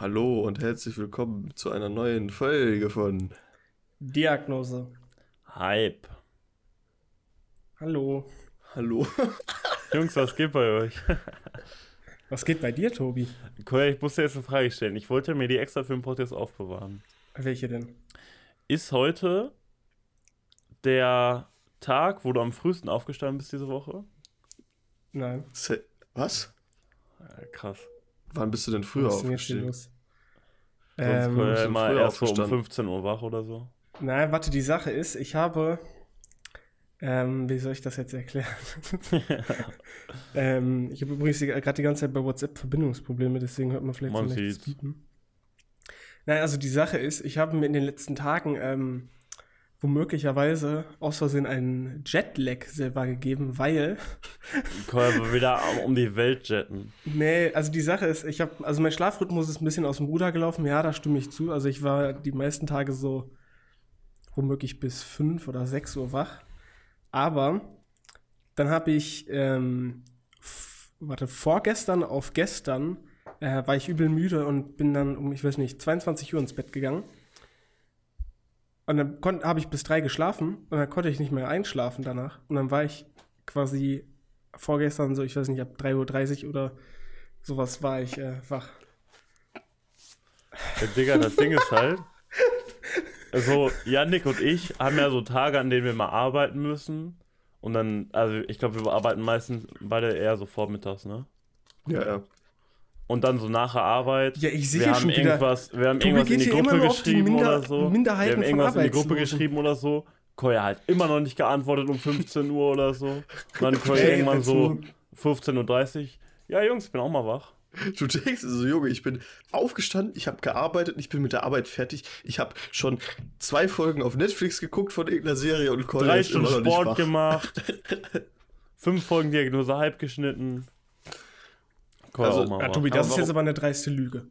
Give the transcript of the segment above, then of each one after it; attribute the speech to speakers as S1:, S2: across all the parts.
S1: Hallo und herzlich willkommen zu einer neuen Folge von
S2: Diagnose.
S3: Hype.
S2: Hallo.
S1: Hallo.
S3: Jungs, was geht bei euch?
S2: Was geht bei dir, Tobi?
S3: Cool, ich musste jetzt eine Frage stellen. Ich wollte mir die extra für den Podcast aufbewahren.
S2: Welche denn?
S3: Ist heute der Tag, wo du am frühesten aufgestanden bist diese Woche?
S2: Nein.
S1: Se Was?
S3: Ja, krass.
S1: Wann bist du denn früher
S2: Was
S1: aufgestiegen?
S2: los?
S3: Sonst
S2: Ähm,
S1: bist du
S3: immer
S1: früher
S3: erst so um
S1: aufgestanden.
S3: 15 Uhr wach oder so.
S2: nein, warte, die Sache ist, ich habe. Ähm, wie soll ich das jetzt erklären? ähm, ich habe übrigens gerade die ganze Zeit bei WhatsApp Verbindungsprobleme, deswegen hört man vielleicht
S3: Man
S2: so ein leichtes. Piepen. Nein, also die Sache ist, ich habe mir in den letzten Tagen ähm, womöglicherweise aus Versehen einen Jetlag selber gegeben, weil
S3: Cool, aber wieder um die Welt jetten.
S2: Nee, also die Sache ist, ich habe, also mein Schlafrhythmus ist ein bisschen aus dem Ruder gelaufen, ja, da stimme ich zu. Also ich war die meisten Tage so womöglich bis 5 oder 6 Uhr wach. Aber dann habe ich, ähm, warte, vorgestern auf gestern äh, war ich übel müde und bin dann um, ich weiß nicht, 22 Uhr ins Bett gegangen. Und dann habe ich bis drei geschlafen und dann konnte ich nicht mehr einschlafen danach. Und dann war ich quasi vorgestern so, ich weiß nicht, ab 3.30 Uhr oder sowas war ich äh, wach.
S3: Ja, Digga, das Ding ist halt. Also, Yannick und ich haben ja so Tage, an denen wir mal arbeiten müssen. Und dann, also ich glaube, wir arbeiten meistens beide eher so vormittags, ne?
S1: Ja, ja.
S3: Und dann so nach der Arbeit.
S2: Ja, ich sehe
S3: wir haben
S2: schon wieder-
S3: irgendwas, wir haben irgendwas in die Gruppe
S2: die
S3: geschrieben
S2: Minder-
S3: oder so.
S2: Minderheiten
S3: wir haben irgendwas in die Gruppe geschrieben oder so. Koya hat immer noch nicht geantwortet um 15 Uhr oder so. Und dann Koya irgendwann so
S2: also-
S3: 15.30 Uhr. Ja, Jungs, ich bin auch mal wach.
S1: Du denkst so, Junge, ich bin aufgestanden, ich habe gearbeitet, ich bin mit der Arbeit fertig. Ich habe schon zwei Folgen auf Netflix geguckt von irgendeiner Serie und Colin
S3: Drei
S1: ist immer
S3: Stunden
S1: noch nicht
S3: Sport
S1: wach.
S3: gemacht. Fünf Folgen Diagnose halb geschnitten. Koya
S1: Also,
S3: auch mal
S2: Ja. Tobi, das
S1: Aber
S2: ist jetzt aber eine dreiste Lüge.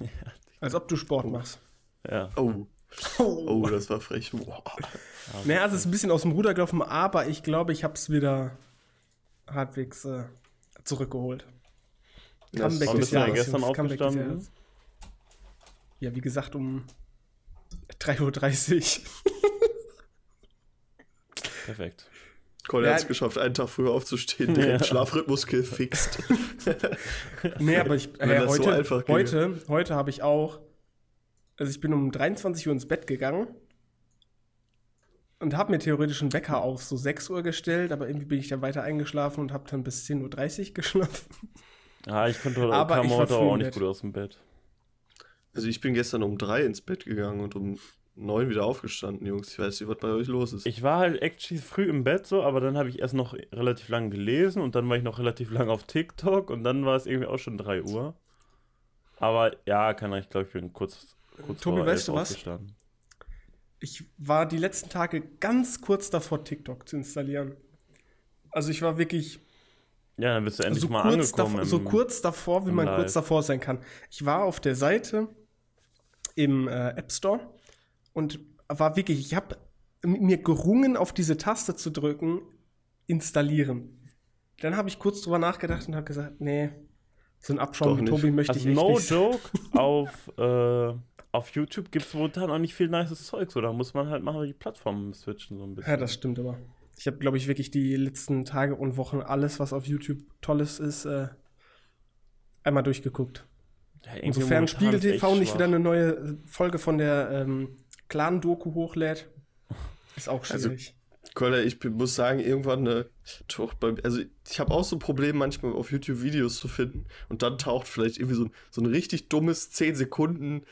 S2: Als ob du Sport machst.
S3: Ja.
S1: Oh. Oh, das war frech. Boah.
S2: Naja, also es ist ein bisschen aus dem Ruder gelaufen, aber ich glaube, ich habe es wieder halbwegs äh, zurückgeholt.
S1: Das-
S2: Comeback des Jahres,
S3: gestern aufgestanden?
S2: Ja, wie gesagt, um 3.30 Uhr.
S3: Perfekt.
S1: Colin
S2: Ja.
S1: hat es geschafft, einen Tag früher aufzustehen, der
S3: Ja.
S1: Schlafrhythmus gefixt.
S2: Nee, aber ich, äh,
S1: das so
S2: heute, heute, heute habe ich auch, also ich bin um 23 Uhr ins Bett gegangen und habe mir theoretisch einen Wecker auf so 6 Uhr gestellt, aber irgendwie bin ich dann weiter eingeschlafen und habe dann bis 10.30 Uhr geschlafen.
S3: Ja, ich konnte,
S2: Aber
S3: kam
S2: ich
S3: heute auch nicht gut aus dem Bett.
S1: Also ich bin gestern um drei ins Bett gegangen und um neun wieder aufgestanden, Jungs. Ich weiß nicht, was bei euch los ist.
S3: Ich war halt actually früh im Bett so, aber dann habe ich erst noch relativ lang gelesen und dann war ich noch relativ lang auf TikTok und dann war es irgendwie auch schon 3 Uhr. Aber ja, kann ich glaube ich bin kurz, kurz
S2: Tobi,
S3: vor
S2: weißt
S3: elf
S2: du was?
S3: aufgestanden.
S2: Ich war die letzten Tage ganz kurz davor, TikTok zu installieren. Also ich war wirklich
S3: Ja, dann bist du endlich
S2: so,
S3: mal
S2: kurz
S3: angekommen.
S2: davor, so kurz davor, wie man
S3: Live.
S2: kurz davor sein kann. Ich war auf der Seite im äh, App Store und war wirklich, ich habe mir gerungen, auf diese Taste zu drücken, installieren. Dann habe ich kurz drüber nachgedacht und habe gesagt, nee, so ein Abschaum
S1: Doch nicht.
S2: Tobi möchte
S3: Also
S2: ich
S3: no
S2: nicht.
S3: joke, auf, äh, auf YouTube gibt es momentan auch nicht viel nices Zeug, so da muss man halt mal die Plattformen switchen so ein bisschen.
S2: Ja, das stimmt aber. Ich habe, glaube ich, wirklich die letzten Tage und Wochen alles, was auf YouTube Tolles ist, äh, einmal durchgeguckt.
S3: Ja,
S2: Insofern Spiegel TV nicht
S3: schwach.
S2: wieder eine neue Folge von der ähm, Clan-Doku hochlädt, ist auch
S1: Also,
S2: schwierig.
S1: Colin, ich bin- muss sagen, irgendwann, taucht bei, also ich habe auch so ein Problem manchmal auf YouTube Videos zu finden und dann taucht vielleicht irgendwie so ein, so ein richtig dummes 10 Sekunden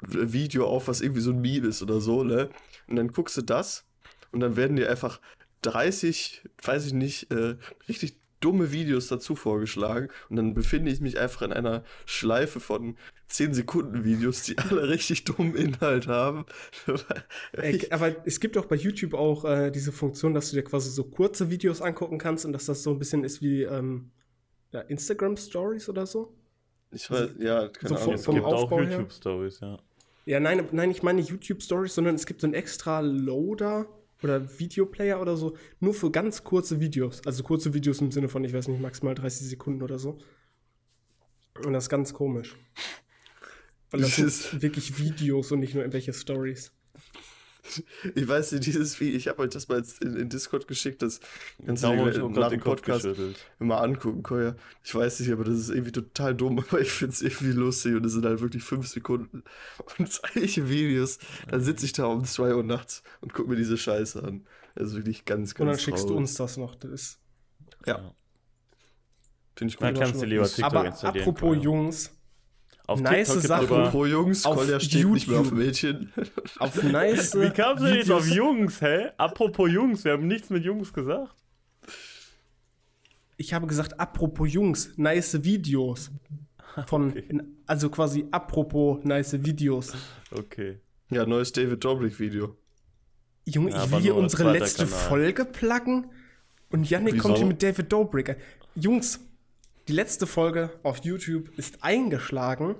S1: Video auf, was irgendwie so ein Meme ist oder so, ne? Und dann guckst du das und dann werden dir einfach 30, weiß ich nicht, äh, richtig dumme Videos dazu vorgeschlagen und dann befinde ich mich einfach in einer Schleife von 10 Sekunden Videos, die alle richtig dummen Inhalt haben.
S2: Ey, aber es gibt auch bei YouTube auch äh, diese Funktion, dass du dir quasi so kurze Videos angucken kannst und dass das so ein bisschen ist wie ähm, ja, Instagram Stories oder so.
S1: Ich weiß, ja, keine
S2: so
S1: Ahnung.
S2: vom-
S3: Es gibt auch
S2: Aufbau her.
S3: YouTube-Stories, ja.
S2: Ja, nein, nein, ich meine YouTube Stories, sondern es gibt so einen extra Loader oder Videoplayer oder so, nur für ganz kurze Videos. Also kurze Videos im Sinne von, ich weiß nicht, maximal 30 Sekunden oder so. Und das ist ganz komisch. Weil das
S1: Dieses-
S2: sind wirklich Videos und nicht nur irgendwelche Stories.
S1: Ich weiß nicht, dieses Video, ich habe euch das mal jetzt in, in Discord geschickt, das kannst du dir nach dem Podcast immer angucken, Koya. Ich weiß nicht, aber das ist irgendwie total dumm, aber ich finde es irgendwie lustig und es sind halt wirklich fünf Sekunden und solche Videos. Dann sitze ich da um 2 Uhr nachts und gucke mir diese Scheiße an. Das ist wirklich ganz, ganz
S2: Und dann schickst du
S1: traurig.
S2: uns das noch. Das ist
S1: Ja, finde ich
S3: Dann
S1: gut.
S3: kannst du lieber TikTok
S2: Aber
S3: installieren.
S2: apropos. Jungs,
S3: Auf
S2: nice
S3: TikTok gibt's
S2: Sache.
S3: sogar-
S1: Apropos Jungs,
S2: auf
S1: Kolja steht nicht mehr auf
S2: YouTube.
S1: Mädchen.
S2: auf nice
S3: Wie kamst du jetzt auf Jungs, hä? Apropos Jungs, wir haben nichts mit Jungs gesagt.
S2: Ich habe gesagt, apropos Jungs, nice Videos. Von,
S3: Okay.
S2: also quasi apropos nice Videos.
S3: Okay.
S1: Ja, neues David Dobrik-Video.
S2: Junge,
S3: Ja,
S2: ich will hier unsere letzte
S3: Kanal.
S2: Folge pluggen und Yannick
S1: Wieso?
S2: kommt hier mit David Dobrik. Jungs, die letzte Folge auf YouTube ist eingeschlagen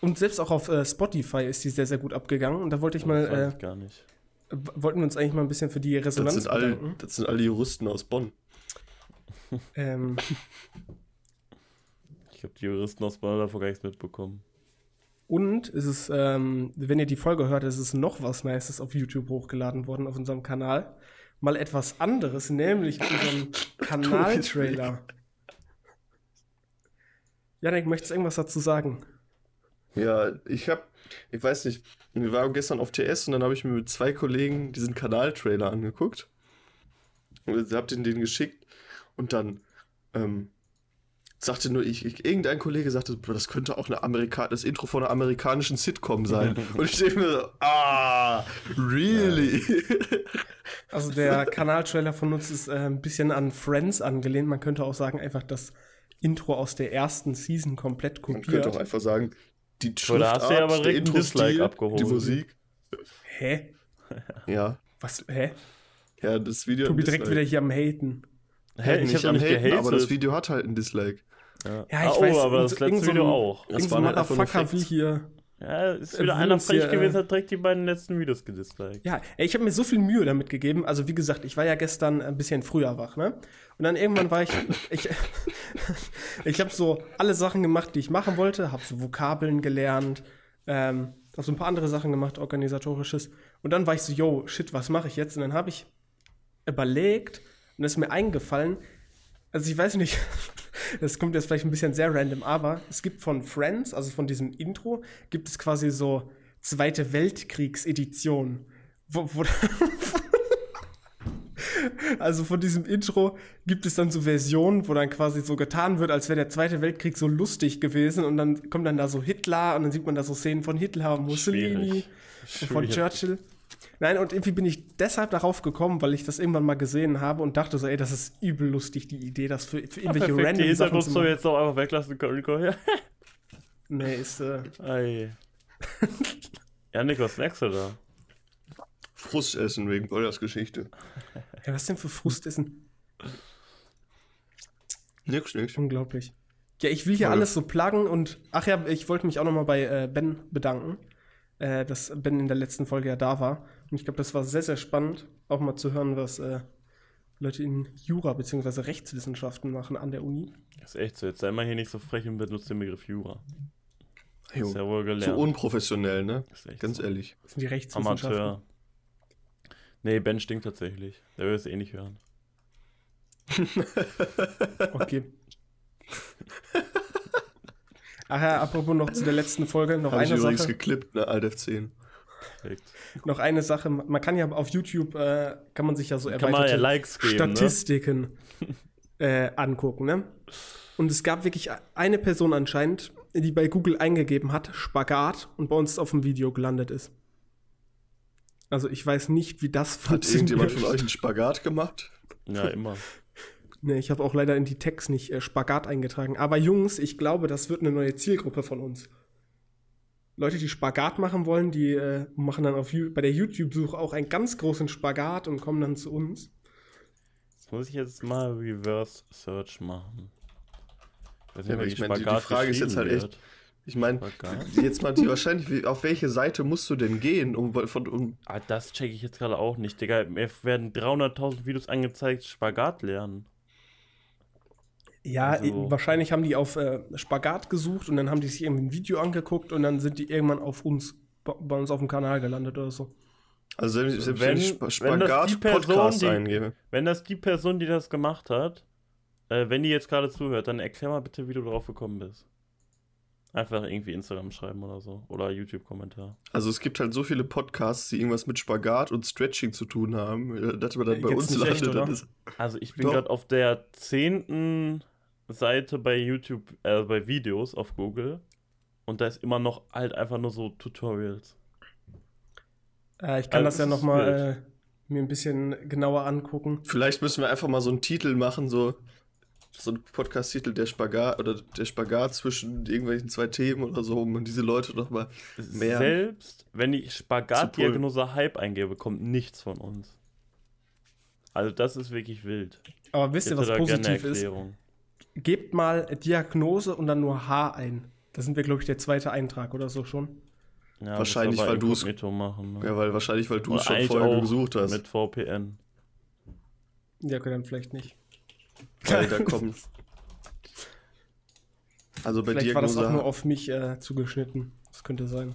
S2: und selbst auch auf äh, Spotify ist die sehr, sehr gut abgegangen. Und da wollte ich
S3: Das
S2: mal,
S3: weiß
S2: äh,
S3: ich gar nicht.
S2: wollten wir uns eigentlich mal ein bisschen für die
S1: Das
S2: Resonanz
S1: sind, alle,
S2: bedanken.
S1: das sind alle Juristen aus Bonn.
S2: Ähm,
S3: Ich habe die Juristen aus Bonn davon gar nichts mitbekommen.
S2: und es ist, ähm, wenn ihr die Folge hört, ist es noch was Nices auf YouTube hochgeladen worden, auf unserem Kanal. Mal etwas anderes, nämlich unseren Kanaltrailer. Janik, möchtest du irgendwas dazu sagen?
S1: Ja, ich hab, ich weiß nicht, wir waren gestern auf TS und dann habe ich mir mit zwei Kollegen diesen Kanaltrailer angeguckt. Und hab den den geschickt und dann ähm, sagte nur ich, ich, irgendein Kollege sagte, "Boah, das könnte auch eine Amerika das Intro von einer amerikanischen Sitcom sein. und ich denke mir so, ah, really?
S2: Also der Kanaltrailer von uns ist äh, ein bisschen an Friends angelehnt. Man könnte auch sagen, einfach das Intro aus der ersten Season komplett
S1: Man könnte auch
S2: kopiert.
S1: einfach sagen, die
S3: Oder hast du ja aber
S1: der
S3: direkt ein
S1: Intro-Stil,
S3: Dislike abgeholt.
S1: Die Musik.
S2: Hä?
S1: Ja,
S2: Was? Hä?
S1: ja, das Video.
S2: Tobi direkt
S1: Dislike.
S2: wieder hier am Haten.
S3: Hä, ich
S1: nicht
S3: habe
S1: am
S3: nicht
S1: Haten,
S3: gehatet.
S1: aber das Video hat halt ein Dislike.
S3: Ja,
S2: Ja, ich
S3: ah,
S2: weiß,
S3: Oh, aber
S2: und
S3: das letzte
S2: so
S3: Video auch.
S1: Das waren
S2: ein
S1: halt
S2: Motherfucker will
S1: Facts.
S2: hier.
S3: Ja, ist wieder einer frech gewesen,
S2: äh,
S3: hat direkt die beiden letzten Videos gedisliked.
S2: Ja, ey, ich habe mir so viel Mühe damit gegeben. Also wie gesagt, ich war ja gestern ein bisschen früher wach, ne? Und dann irgendwann war ich, ich, ich habe so alle Sachen gemacht, die ich machen wollte, habe so Vokabeln gelernt, ähm, habe so ein paar andere Sachen gemacht, organisatorisches. Und dann war ich so, yo, shit, was mache ich jetzt? Und dann habe ich überlegt und es ist mir eingefallen, also ich weiß nicht, das kommt jetzt vielleicht ein bisschen sehr random, aber es gibt von Friends, also von diesem Intro, gibt es quasi so Zweite Weltkriegs-Edition. Wo, wo, also von diesem Intro gibt es dann so Versionen, wo dann quasi so getan wird, als wäre der Zweite Weltkrieg so lustig gewesen und dann kommt dann da so Hitler und dann sieht man da so Szenen von Hitler, Mussolini,
S3: Schwierig.
S2: von
S3: Schwierig.
S2: Churchill. Nein, und irgendwie bin ich deshalb darauf gekommen, weil ich das irgendwann mal gesehen habe und dachte so, ey, das ist übel lustig, die Idee, das für, für
S3: Ja,
S2: irgendwelche
S3: perfekt, die
S2: random Sachen zu machen.
S3: jetzt auch einfach weglassen können, Rico. Ja.
S2: Nee, ist, äh,
S3: Ei. Janik, was snackst du da?
S1: Frust essen wegen Bollers Geschichte.
S2: ja, was denn für Frustessen?
S1: Nix, nix.
S2: Unglaublich. Ja, ich will hier
S1: Voll.
S2: alles so pluggen und ach ja, ich wollte mich auch noch mal bei äh, Ben bedanken, äh, dass Ben in der letzten Folge ja da war. Und ich glaube, das war sehr, sehr spannend, auch mal zu hören, was äh, Leute in Jura bzw. Rechtswissenschaften machen an der Uni.
S3: Das ist echt so. Jetzt sei mal hier nicht so frech und benutzt den Begriff Jura.
S1: Jo.
S3: Ist ja wohl
S1: So
S3: gelernt.
S1: unprofessionell, ne?
S3: ist echt
S1: Ganz
S3: so.
S1: ehrlich.
S2: Das sind die Rechtswissenschaften.
S3: Amateur. Nee, Ben stinkt tatsächlich. Der will es eh nicht hören.
S2: Okay. Ach ja, apropos noch zu der letzten Folge, noch
S1: Habe ich
S2: eine
S1: übrigens
S2: Sache.
S1: geklippt, ne? Alt F10.
S3: Perfekt.
S2: Noch eine Sache. Man kann ja auf YouTube, äh, kann man sich ja so
S3: Kann man ja
S2: erweiterte
S3: Likes geben, ne?
S2: Statistiken äh, angucken, ne? Und es gab wirklich eine Person anscheinend, die bei Google eingegeben hat, Spagat, und bei uns auf dem Video gelandet ist. Also ich weiß nicht, wie das
S1: Hat irgendjemand von
S2: funktioniert.
S1: euch einen Spagat gemacht?
S3: Ja, immer.
S2: Nee, ich habe auch leider in die Text nicht äh, Spagat eingetragen. Aber Jungs, ich glaube, das wird eine neue Zielgruppe von uns. Leute, die Spagat machen wollen, die äh, machen dann auf bei der YouTube-Suche auch einen ganz großen Spagat und kommen dann zu uns.
S3: Jetzt muss ich jetzt mal Reverse Search machen. Ich weiß
S1: Ja,
S3: wie
S1: ich meine, die- die Frage ist jetzt halt
S3: wird.
S1: Ich meine, jetzt mal die wahrscheinlich, auf welche Seite musst du denn gehen, um von um,
S3: Ah, das checke ich jetzt gerade auch nicht, Digga. Mir werden 300.000 Videos angezeigt, Spagat lernen.
S2: Ja,
S3: Also-
S2: wahrscheinlich haben die auf äh, Spagat gesucht und dann haben die sich irgendwie ein Video angeguckt und dann sind die irgendwann auf uns, bei uns auf dem Kanal gelandet oder so.
S1: Also selbst, selbst wenn,
S3: Wenn-
S1: ich Sp
S3: wenn das
S1: Spagat
S3: die Person,
S1: Podcast
S3: die-
S1: eingebe.
S3: Wenn das die Person, die das gemacht hat, äh, wenn die jetzt gerade zuhört, dann erklär mal bitte, wie du drauf gekommen bist. Einfach irgendwie Instagram schreiben oder so. Oder YouTube-Kommentar.
S1: Also es gibt halt so viele Podcasts, die irgendwas mit Spagat und Stretching zu tun haben, äh, dass man dann bei
S2: Jetzt
S1: uns
S2: nicht echt,
S1: landet. ist,
S3: Also ich bin gerade auf der zehnten Seite bei YouTube, äh, bei Videos auf Google. Und da ist immer noch halt einfach nur so Tutorials.
S2: Äh, ich kann
S3: Also
S2: das ja nochmal äh, mir ein bisschen genauer angucken.
S1: vielleicht müssen wir einfach mal so einen Titel machen, so so ein Podcast-Titel, der Spagat oder der Spagat zwischen irgendwelchen zwei Themen oder so, um diese Leute noch mal mehr
S3: Selbst wenn ich Spagat-Diagnose Hype eingebe, kommt nichts von uns. Also das ist wirklich wild.
S2: Aber wisst ihr, was positiv ist? Gebt mal Diagnose und dann nur H ein. Da sind wir, glaube ich, der zweite Eintrag oder so schon.
S3: Ja,
S1: Wahrscheinlich, weil du's-
S3: Inkognito machen. Ne?
S1: Ja, weil wahrscheinlich, weil du es schon vorher
S3: auch
S1: gesucht hast.
S3: Mit VPN.
S2: Ja, okay, dann vielleicht nicht.
S1: Weil da kommt. Also bei
S2: vielleicht war das auch
S1: Diagnose.
S2: nur auf mich äh, zugeschnitten. Das könnte sein.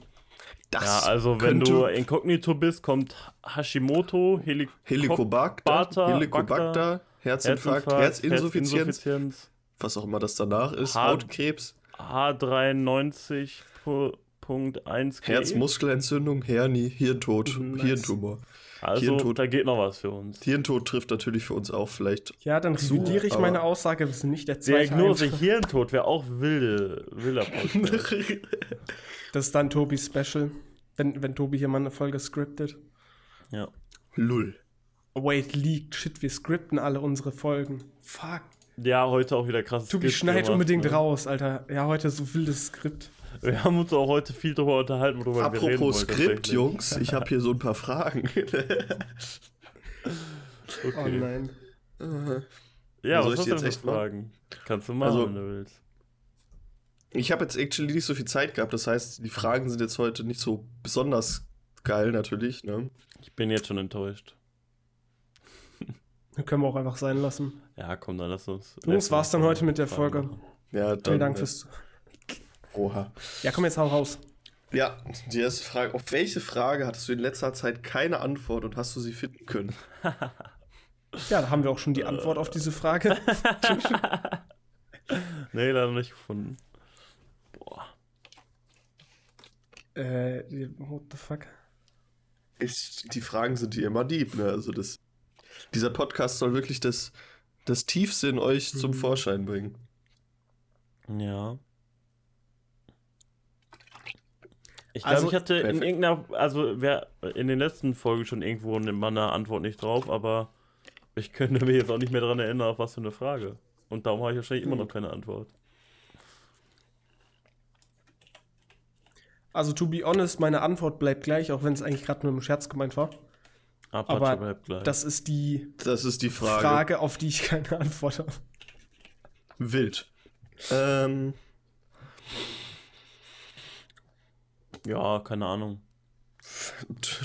S1: das
S3: Ja, also wenn du Inkognito bist, kommt Hashimoto, Heli
S1: Helicobacter,
S3: Bacter,
S1: Helicobacter, Herzinfarkt,
S3: Herzinfarkt,
S1: Herzinsuffizienz,
S3: Herzinsuffizienz,
S1: was auch immer das danach ist,
S3: Haar-
S1: Hautkrebs,
S3: H93.1
S1: Herzmuskelentzündung, Hernie, Hirntod,
S2: Nice.
S1: Hirntumor.
S3: Also
S1: Hirntod.
S3: da geht noch was für uns.
S1: Hirntod trifft natürlich für uns auch vielleicht.
S2: Ja, dann
S1: So,
S2: revidiere ich meine Aussage. Wir sind nicht der zweite
S3: Diagnose. Hirntod wäre auch wilde, wilder.
S2: Das ist dann Tobis Special. Wenn, wenn Tobi hier mal eine Folge scriptet.
S3: ja.
S1: Lull.
S2: Wait, leaked. Shit, wir scripten alle unsere Folgen. Fuck.
S3: Ja, heute auch wieder krass.
S2: Tobi, schneid unbedingt raus, Alter. Ja, heute so wildes Skript.
S3: Wir haben uns auch heute viel darüber unterhalten, worüber wir reden
S1: Apropos Skript. Jungs, ich habe hier so ein paar Fragen.
S2: Oh
S3: Okay.
S2: nein.
S3: ja,
S1: Soll
S3: was
S1: ich
S3: hast
S1: jetzt
S3: denn
S1: echt?
S3: Fragen? Kannst du machen,
S1: Also-
S3: wenn du willst.
S1: Ich habe jetzt actually nicht so viel Zeit gehabt, das heißt, die Fragen sind jetzt heute nicht so besonders geil natürlich, ne?
S3: Ich bin jetzt schon enttäuscht.
S2: Können wir auch einfach sein lassen.
S3: Ja, komm, dann lass uns. Lass
S2: war's dann heute mit der Folge?
S3: machen.
S1: Ja, dann,
S2: Vielen Dank
S1: äh,
S2: fürs.
S1: Oha.
S2: Ja, komm jetzt hau raus.
S1: Ja, die erste Frage. Auf welche Frage hattest du in letzter Zeit keine Antwort und hast du sie finden können?
S2: Ja, da haben wir auch schon die Antwort auf diese Frage.
S3: Nee, leider nicht gefunden. Boah.
S2: äh, what the fuck?
S1: Ich, die Fragen sind die immer deep, ne? Also das, dieser Podcast soll wirklich das, das Tiefste in euch zum
S2: Mhm.
S1: Vorschein bringen.
S3: Ja. Ich glaube,
S2: Also,
S3: ich hatte in
S1: perfekt.
S3: irgendeiner, also wer in den letzten Folgen schon irgendwo nimmt man eine Antwort nicht drauf, aber ich könnte mich jetzt auch nicht mehr daran erinnern, auf was für eine Frage. Und darum habe ich wahrscheinlich immer
S2: Hm.
S3: noch keine Antwort.
S2: Also, to be honest, meine Antwort bleibt gleich, auch wenn es eigentlich gerade nur im Scherz gemeint war.
S3: Apache
S2: Aber
S3: bleibt gleich.
S2: Das ist die
S1: Das ist die
S2: Frage,
S1: Frage.
S2: auf die ich keine Antwort habe.
S1: Wild. Ähm,
S3: ja, keine Ahnung.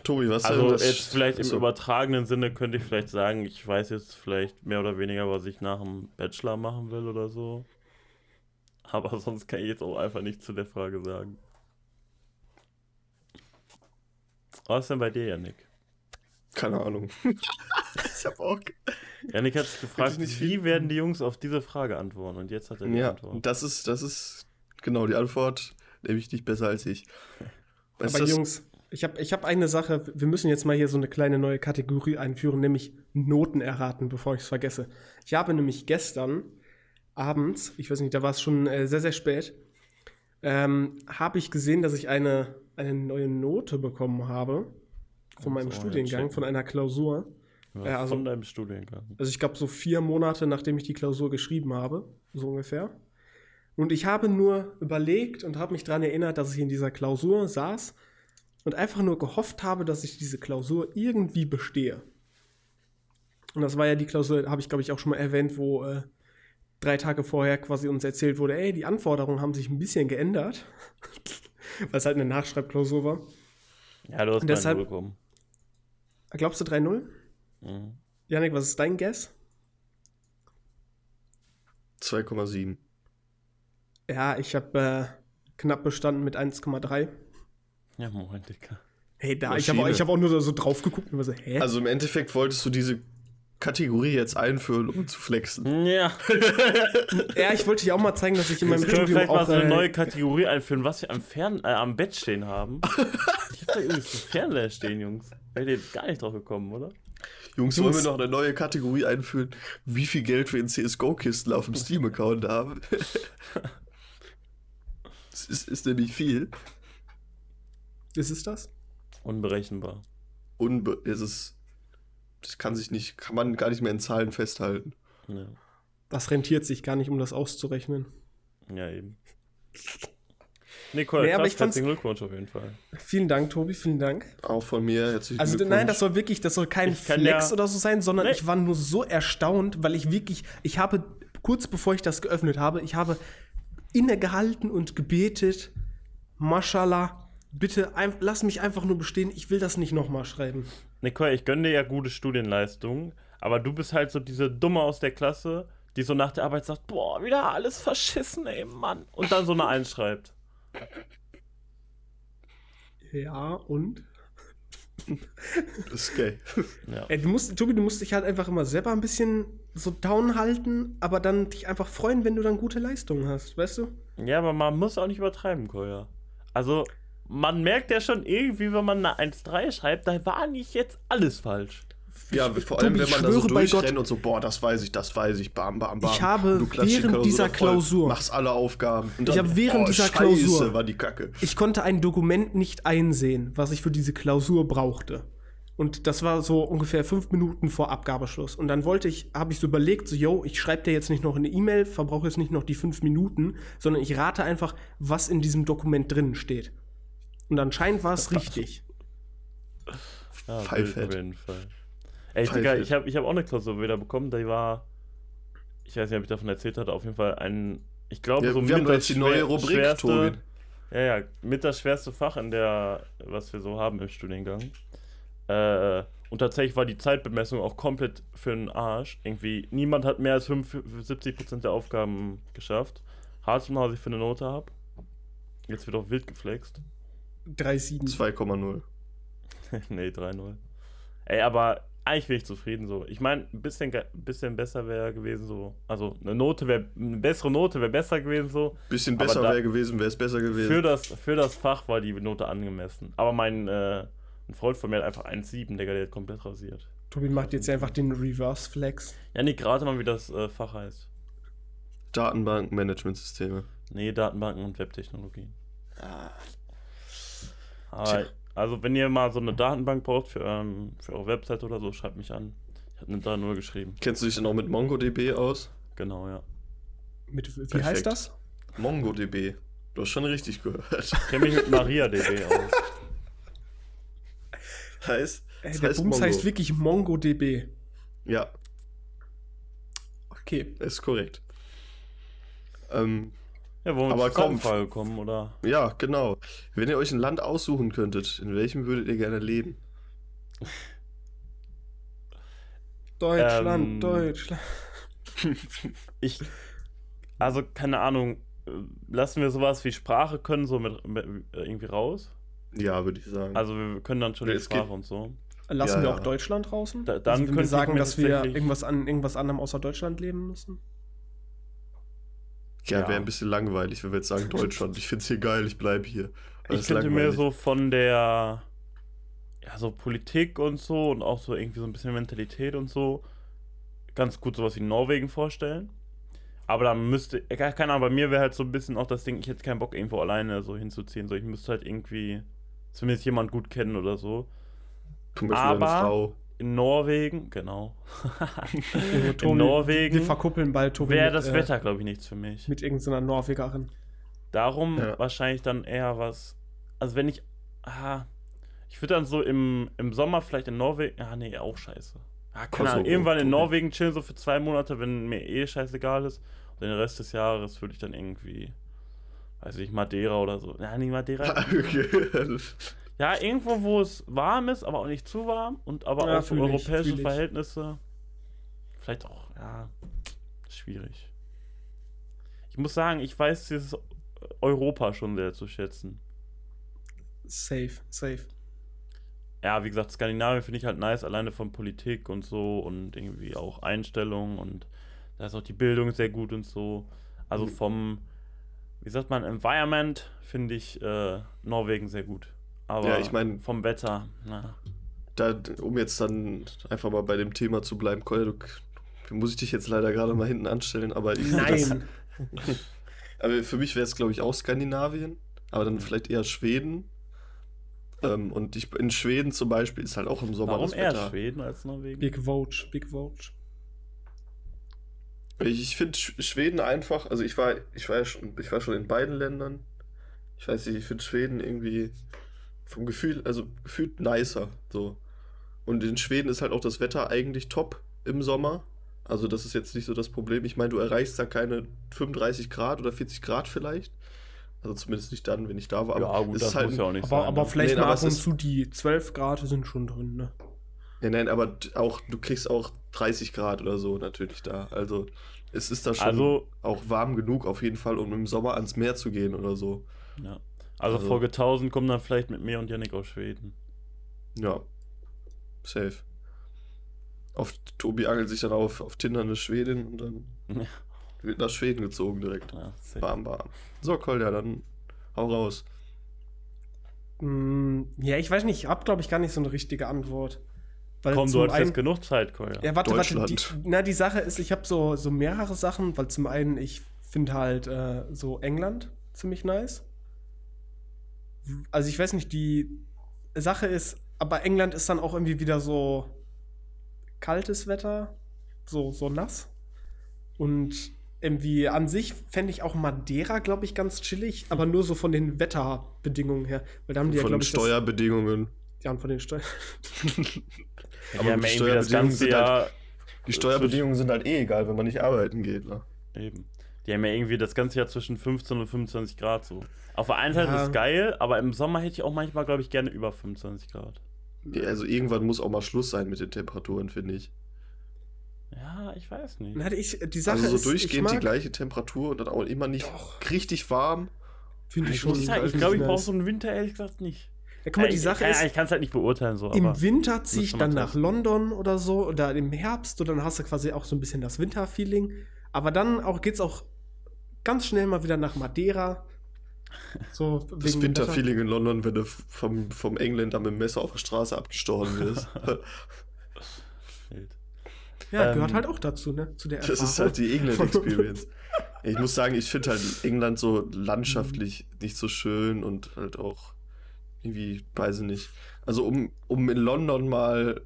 S1: Tobi, was
S3: Also
S1: denn das?
S3: jetzt vielleicht im
S1: Achso.
S3: übertragenen Sinne könnte ich vielleicht sagen, ich weiß jetzt vielleicht mehr oder weniger, was ich nach dem Bachelor machen will oder so. Aber sonst kann ich jetzt auch einfach nichts zu der Frage sagen. Was ist denn bei dir, Yannick?
S1: Keine Ahnung. ich hab auch.
S3: Yannick hat sich gefragt,
S1: nicht
S3: wie werden die Jungs auf diese Frage antworten? Und jetzt hat er die
S1: Ja,
S3: Antwort.
S1: das ist, das ist genau die Antwort. Nehme ich nicht besser als ich. Weißt
S2: Aber Jungs, ich habe ich hab eine Sache. Wir müssen jetzt mal hier so eine kleine neue Kategorie einführen, nämlich Noten erraten, bevor ich es vergesse. Ich habe nämlich gestern abends, ich weiß nicht, da war es schon äh, sehr, sehr spät, ähm, habe ich gesehen, dass ich eine, eine neue Note bekommen habe von meinem Studiengang, von einer Klausur. Ja, also-
S3: von deinem Studiengang.
S2: Also ich glaube so vier Monate, nachdem ich die Klausur geschrieben habe, so ungefähr. Und ich habe nur überlegt und habe mich daran erinnert, dass ich in dieser Klausur saß und einfach nur gehofft habe, dass ich diese Klausur irgendwie bestehe. Und das war ja die Klausur, habe ich glaube ich auch schon mal erwähnt, wo äh, drei Tage vorher quasi uns erzählt wurde, ey, die Anforderungen haben sich ein bisschen geändert, weil es halt eine Nachschreibklausur war.
S3: Ja, du hast
S2: Und deshalb-
S3: bekommen.
S2: Glaubst du 3-0?
S3: Mhm.
S2: Janik, was ist dein Guess?
S1: 2,7.
S2: Ja, ich habe äh, knapp bestanden mit 1,3.
S3: Ja, moin, Dicker.
S2: Hey, da, ich habe
S1: Maschine.
S2: ich hab auch nur so drauf geguckt und war so, hä?
S1: Also im Endeffekt wolltest du diese Kategorie jetzt einführen, um zu flexen.
S3: Ja,
S2: ja, ich wollte dir auch mal zeigen, dass ich in meinem
S3: Jetzt
S2: Studium
S3: vielleicht mal
S2: auch.
S3: so eine
S2: äh,
S3: neue Kategorie einführen, was wir am, Fern äh, am Bett stehen haben. Ich hab da irgendwie so Fernseher stehen, Jungs. Wäre ihr jetzt gar nicht drauf gekommen, oder?
S1: Jungs, wollen wir noch eine neue Kategorie einführen, wie viel Geld wir in CSGO-Kisten auf dem Steam-Account haben? Das ist, ist nämlich viel.
S2: ist es das?
S3: Unberechenbar.
S1: Unbe es ist, das kann sich nicht, kann man gar nicht mehr in Zahlen festhalten.
S3: Ja,
S2: Das rentiert sich gar nicht, um das auszurechnen.
S3: ja eben. Nicole,
S2: Nee, aber ich
S3: herzlichen Glückwunsch auf jeden Fall.
S2: Vielen Dank, Tobi, vielen Dank.
S1: Auch von mir herzlichen
S2: Also
S1: Glückwunsch.
S2: nein, das soll wirklich, das soll kein Flex
S3: ja-
S2: oder so sein, sondern
S3: Nee.
S2: ich war nur so erstaunt, weil ich wirklich, ich habe kurz bevor ich das geöffnet habe, ich habe innegehalten und gebetet, Mashallah, bitte ein, lass mich einfach nur bestehen, ich will das nicht nochmal schreiben.
S3: Nicole, ich gönne dir ja gute Studienleistungen, aber du bist halt so diese Dumme aus der Klasse, die so nach der Arbeit sagt, boah, wieder alles verschissen, ey, Mann. Und dann so eine Eins schreibt.
S2: Ja, und?
S1: Das ist gay.
S3: Ja.
S2: Ey, du musst, Tobi, du musst dich halt einfach immer selber ein bisschen so down halten, aber dann dich einfach freuen, wenn du dann gute Leistungen hast, weißt du?
S3: Ja, aber man muss auch nicht übertreiben, Koya. Also, man merkt ja schon irgendwie, wenn man eine 1-3 schreibt, da war nicht jetzt alles falsch.
S1: Ja, vor allem,
S2: Tobi,
S1: wenn man
S2: ich
S1: da so durchrennt und so, boah, das weiß ich, das weiß ich, bam, bam, bam.
S2: Ich habe während
S1: Klausur
S2: dieser
S1: voll,
S2: Klausur-
S1: Machst alle Aufgaben. Und
S2: Ich habe während
S1: oh,
S2: dieser
S1: Scheiße,
S2: Klausur-
S1: war die Kacke.
S2: Ich konnte ein Dokument nicht einsehen, was ich für diese Klausur brauchte. Und das war so ungefähr fünf Minuten vor Abgabeschluss. Und dann wollte ich, habe ich so überlegt, so, yo, ich schreibe dir jetzt nicht noch eine E-Mail, verbrauche jetzt nicht noch die fünf Minuten, sondern ich rate einfach, was in diesem Dokument drin steht. Und anscheinend war es richtig.
S3: Ja,
S1: Pfeifett.
S3: auf jeden Fall. Ey. Digga, ich habe ich hab auch eine Klausur wieder bekommen, die war, ich weiß nicht, ob ich davon erzählt hatte, auf jeden Fall ein, ich glaube,
S1: Ja,
S3: so
S1: wir haben
S3: mit das
S1: jetzt die neue Rubrik,
S3: schwerste-
S1: Tobi.
S3: Ja, ja, mit das schwerste Fach in der, was wir so haben im Studiengang. Äh, und tatsächlich war die Zeitbemessung auch komplett für den Arsch. Irgendwie, niemand hat mehr als 75% der Aufgaben geschafft. Hart mal, was ich für eine Note habe. Jetzt wird auch wild geflext.
S2: 3,7.
S1: 2,0.
S3: nee, 3-0. Ey, aber eigentlich bin ich zufrieden so. Ich meine, ein bisschen, bisschen besser wäre gewesen so. Also eine Note wäre, eine bessere Note wäre besser gewesen so.
S1: Bisschen besser wäre gewesen, wäre es besser gewesen.
S3: Für das, für das Fach war die Note angemessen. Aber mein äh, ein Freund von mir hat einfach 1,7, Digga, der hat komplett rasiert.
S2: Tobi macht jetzt einfach den Reverse Flex.
S3: Ja, nee, gerade mal, wie das äh, Fach heißt.
S1: Datenbank-Managementsysteme.
S3: Nee, Datenbanken und Webtechnologien.
S1: Ah.
S3: Aber, also, wenn ihr mal so eine Datenbank braucht für, ähm, für eure Website oder so, schreibt mich an. Ich habe eine 3-0 geschrieben.
S1: Kennst du dich denn auch mit MongoDB aus?
S3: Genau, ja.
S2: Mit, wie
S1: Perfekt.
S2: heißt das?
S1: MongoDB. Du hast schon richtig gehört.
S3: Ich kenne mich mit MariaDB aus.
S1: heißt,
S2: Äh,
S1: das
S2: der
S1: heißt
S2: Bums
S1: Mongo.
S2: heißt wirklich MongoDB.
S1: Ja,
S2: Okay.
S1: ist korrekt. Ähm,
S3: Ja, wollen wir
S1: Aber
S3: zur Frage kommen, oder?
S1: ja, genau. Wenn ihr euch ein Land aussuchen könntet, in welchem würdet ihr gerne leben?
S2: Deutschland,
S3: Ähm,
S2: Deutschland.
S3: Ich, also keine Ahnung, äh, lassen wir sowas wie Sprache können so mit, mit irgendwie raus?
S1: Ja, würde ich sagen.
S3: Also wir können dann schon
S1: Ja,
S3: die
S1: geht-
S3: Sprache und so.
S2: Lassen
S1: ja,
S2: wir
S1: ja.
S2: auch Deutschland draußen?
S3: Da- dann
S2: also, wenn wir sagen, dass wir irgendwas an irgendwas anderem außer Deutschland leben müssen?
S1: Ja, wäre ein bisschen langweilig, wenn wir jetzt sagen Deutschland. Ich find's hier geil, ich bleib hier. Aber
S3: Ich
S1: ist
S3: könnte mir so von der, ja, so Politik und so und auch so irgendwie so ein bisschen Mentalität und so ganz gut sowas wie Norwegen vorstellen. Aber dann müsste, keine Ahnung, bei mir wäre halt so ein bisschen auch das Ding, ich hätte keinen Bock irgendwo alleine so hinzuziehen. So, ich müsste halt irgendwie zumindest jemand gut kennen oder so.
S1: Zum Beispiel
S3: aber-
S1: Frau.
S3: In Norwegen, genau.
S2: In
S3: In Norwegen
S2: Wir verkuppeln bald Tobi
S3: wäre das
S2: äh,
S3: Wetter, glaube ich, nichts für mich.
S2: mit irgendeiner Norwegerin.
S3: Darum
S1: Ja.
S3: wahrscheinlich dann eher was. Also wenn ich. Ah, ich würde dann so im, im Sommer vielleicht in Norwegen. Ah, nee, auch scheiße. Ja, keine Ahnung.
S1: Kosovo,
S3: Irgendwann in
S1: Tobi.
S3: Norwegen chillen, so für zwei Monate, wenn mir eh scheißegal ist. Und den Rest des Jahres würde ich dann irgendwie. Weiß ich, Madeira oder so. Ja, nee, Madeira.
S1: okay.
S3: Ja, irgendwo, wo es warm ist, aber auch nicht zu warm. Und aber
S2: Ja,
S3: auch für
S2: ich,
S3: europäische
S2: ich.
S3: Verhältnisse. Vielleicht auch, ja. Schwierig. muss sagen, ich weiß dieses Europa schon sehr zu schätzen.
S2: Safe, safe.
S3: Ja, wie gesagt, Skandinavien finde ich halt nice, alleine von Politik und so und irgendwie auch Einstellung und da ist auch die Bildung sehr gut und so. Also
S1: Mhm.
S3: vom, wie sagt man, Environment finde ich äh, Norwegen sehr gut. Aber
S1: Ja, ich mein-
S3: vom Wetter, na.
S1: Da, um jetzt dann einfach mal bei dem Thema zu bleiben, Kolja, muss ich dich jetzt leider gerade mal hinten anstellen, aber ich
S2: Nein.
S1: aber für mich wäre es, glaube ich, auch Skandinavien, aber dann vielleicht eher Schweden. Ähm, und ich, in Schweden zum Beispiel ist halt auch im Sommer
S3: Warum
S1: das
S3: eher
S1: Wetter.
S3: Schweden als Norwegen?
S2: Big Vogue, Big Vogue.
S1: Ich, ich finde Schweden einfach, also ich war, ich war ja schon, ich war schon in beiden Ländern. Ich weiß nicht, ich finde Schweden irgendwie vom Gefühl, also gefühlt nicer. So. Und in Schweden ist halt auch das Wetter eigentlich top im Sommer. Also das ist jetzt nicht so das Problem. Ich meine, du erreichst da keine 35 Grad oder 40 Grad vielleicht. Also zumindest nicht dann, wenn ich da war.
S3: ja, gut,
S1: es
S3: das
S1: ist halt
S3: muss ja auch nicht
S2: Aber,
S3: sein.
S2: aber
S3: ne?
S2: vielleicht
S1: Nee,
S2: mal
S1: aber
S2: ab
S1: es
S2: und
S1: ist-
S2: zu die 12 Grad sind schon drin, ne?
S1: Ja, nein, aber auch, du kriegst auch 30 Grad oder so natürlich da. Also es ist da schon
S3: Also-
S1: auch warm genug auf jeden Fall, um im Sommer ans Meer zu gehen oder so.
S3: Ja. Also,
S1: Also-
S3: Folge 1000 kommen dann vielleicht mit mir und Yannick aus Schweden.
S1: Ja, safe. Auf Tobi angelt sich dann auf, auf Tinder eine Schwedin und dann
S3: Ja.
S1: wird nach Schweden gezogen direkt.
S3: Ja, safe.
S1: Bam, bam. So, Kolja, dann hau raus.
S2: Mm, ja, ich weiß nicht, ich habe, glaube ich, gar nicht so eine richtige Antwort. Weil
S3: Komm, du hast
S2: einen-
S3: jetzt genug Zeit, Kolja.
S2: Ja, warte, warte. Die,
S1: Deutschland.
S2: na, die Sache ist, ich habe so, so mehrere Sachen, weil zum einen, ich finde halt äh, so England ziemlich nice. Also ich weiß nicht, die Sache ist, aber England ist dann auch irgendwie wieder so kaltes Wetter, so, so nass. Und irgendwie an sich fände ich auch Madeira, glaube ich, ganz chillig, aber nur so von den Wetterbedingungen her. Weil da haben die ja,
S1: Von den
S2: glaube ich,
S1: Steuerbedingungen.
S2: ja, und von den Steuern.
S3: Ja,
S1: aber
S3: die
S1: die
S3: ja das
S1: Steuerbedingungen
S3: ganze
S1: sind
S3: Jahr.
S1: Die Steuerbedingungen sind halt eh egal, wenn man nicht arbeiten geht. Ne?
S3: Eben. Die haben ja irgendwie das ganze Jahr zwischen 15 und 25 Grad so. Auf der einen Seite
S2: Ja.
S3: ist es geil, aber im Sommer hätte ich auch manchmal, glaube ich, gerne über 25 Grad.
S1: Ja, Also irgendwann muss auch mal Schluss sein mit den Temperaturen, finde ich.
S3: Ja, ich weiß nicht.
S2: Na, ich, die Sache
S1: Also so
S2: ist,
S1: durchgehend
S2: ich
S1: die
S2: mag,
S1: gleiche Temperatur und dann auch immer nicht
S2: Doch.
S1: richtig warm.
S2: finde ich
S3: Ich
S2: schon.
S3: ich
S2: ziemlich
S3: glaube, ich brauche so einen Winter ehrlich gesagt nicht.
S2: Ja, guck mal, die
S3: ich,
S2: Sache
S3: ja,
S2: ist,
S3: ich kann es halt nicht beurteilen so, aber
S2: im Winter ziehe ich dann nach. London oder so oder im Herbst und dann hast du quasi auch so ein bisschen das Winterfeeling. Aber dann auch geht's auch ganz schnell mal wieder nach Madeira. So
S1: Das Winterfeeling in London, wenn du vom, vom Engländer mit dem Messer auf der Straße abgestochen wirst.
S2: Ja, gehört
S3: Ähm,
S2: halt auch dazu, ne? Zu der
S1: Das
S2: Erfahrung.
S1: ist halt die England-Experience. Ich muss sagen, ich finde halt England so landschaftlich nicht so schön und halt auch irgendwie, weiß ich nicht. Also um, um in London mal,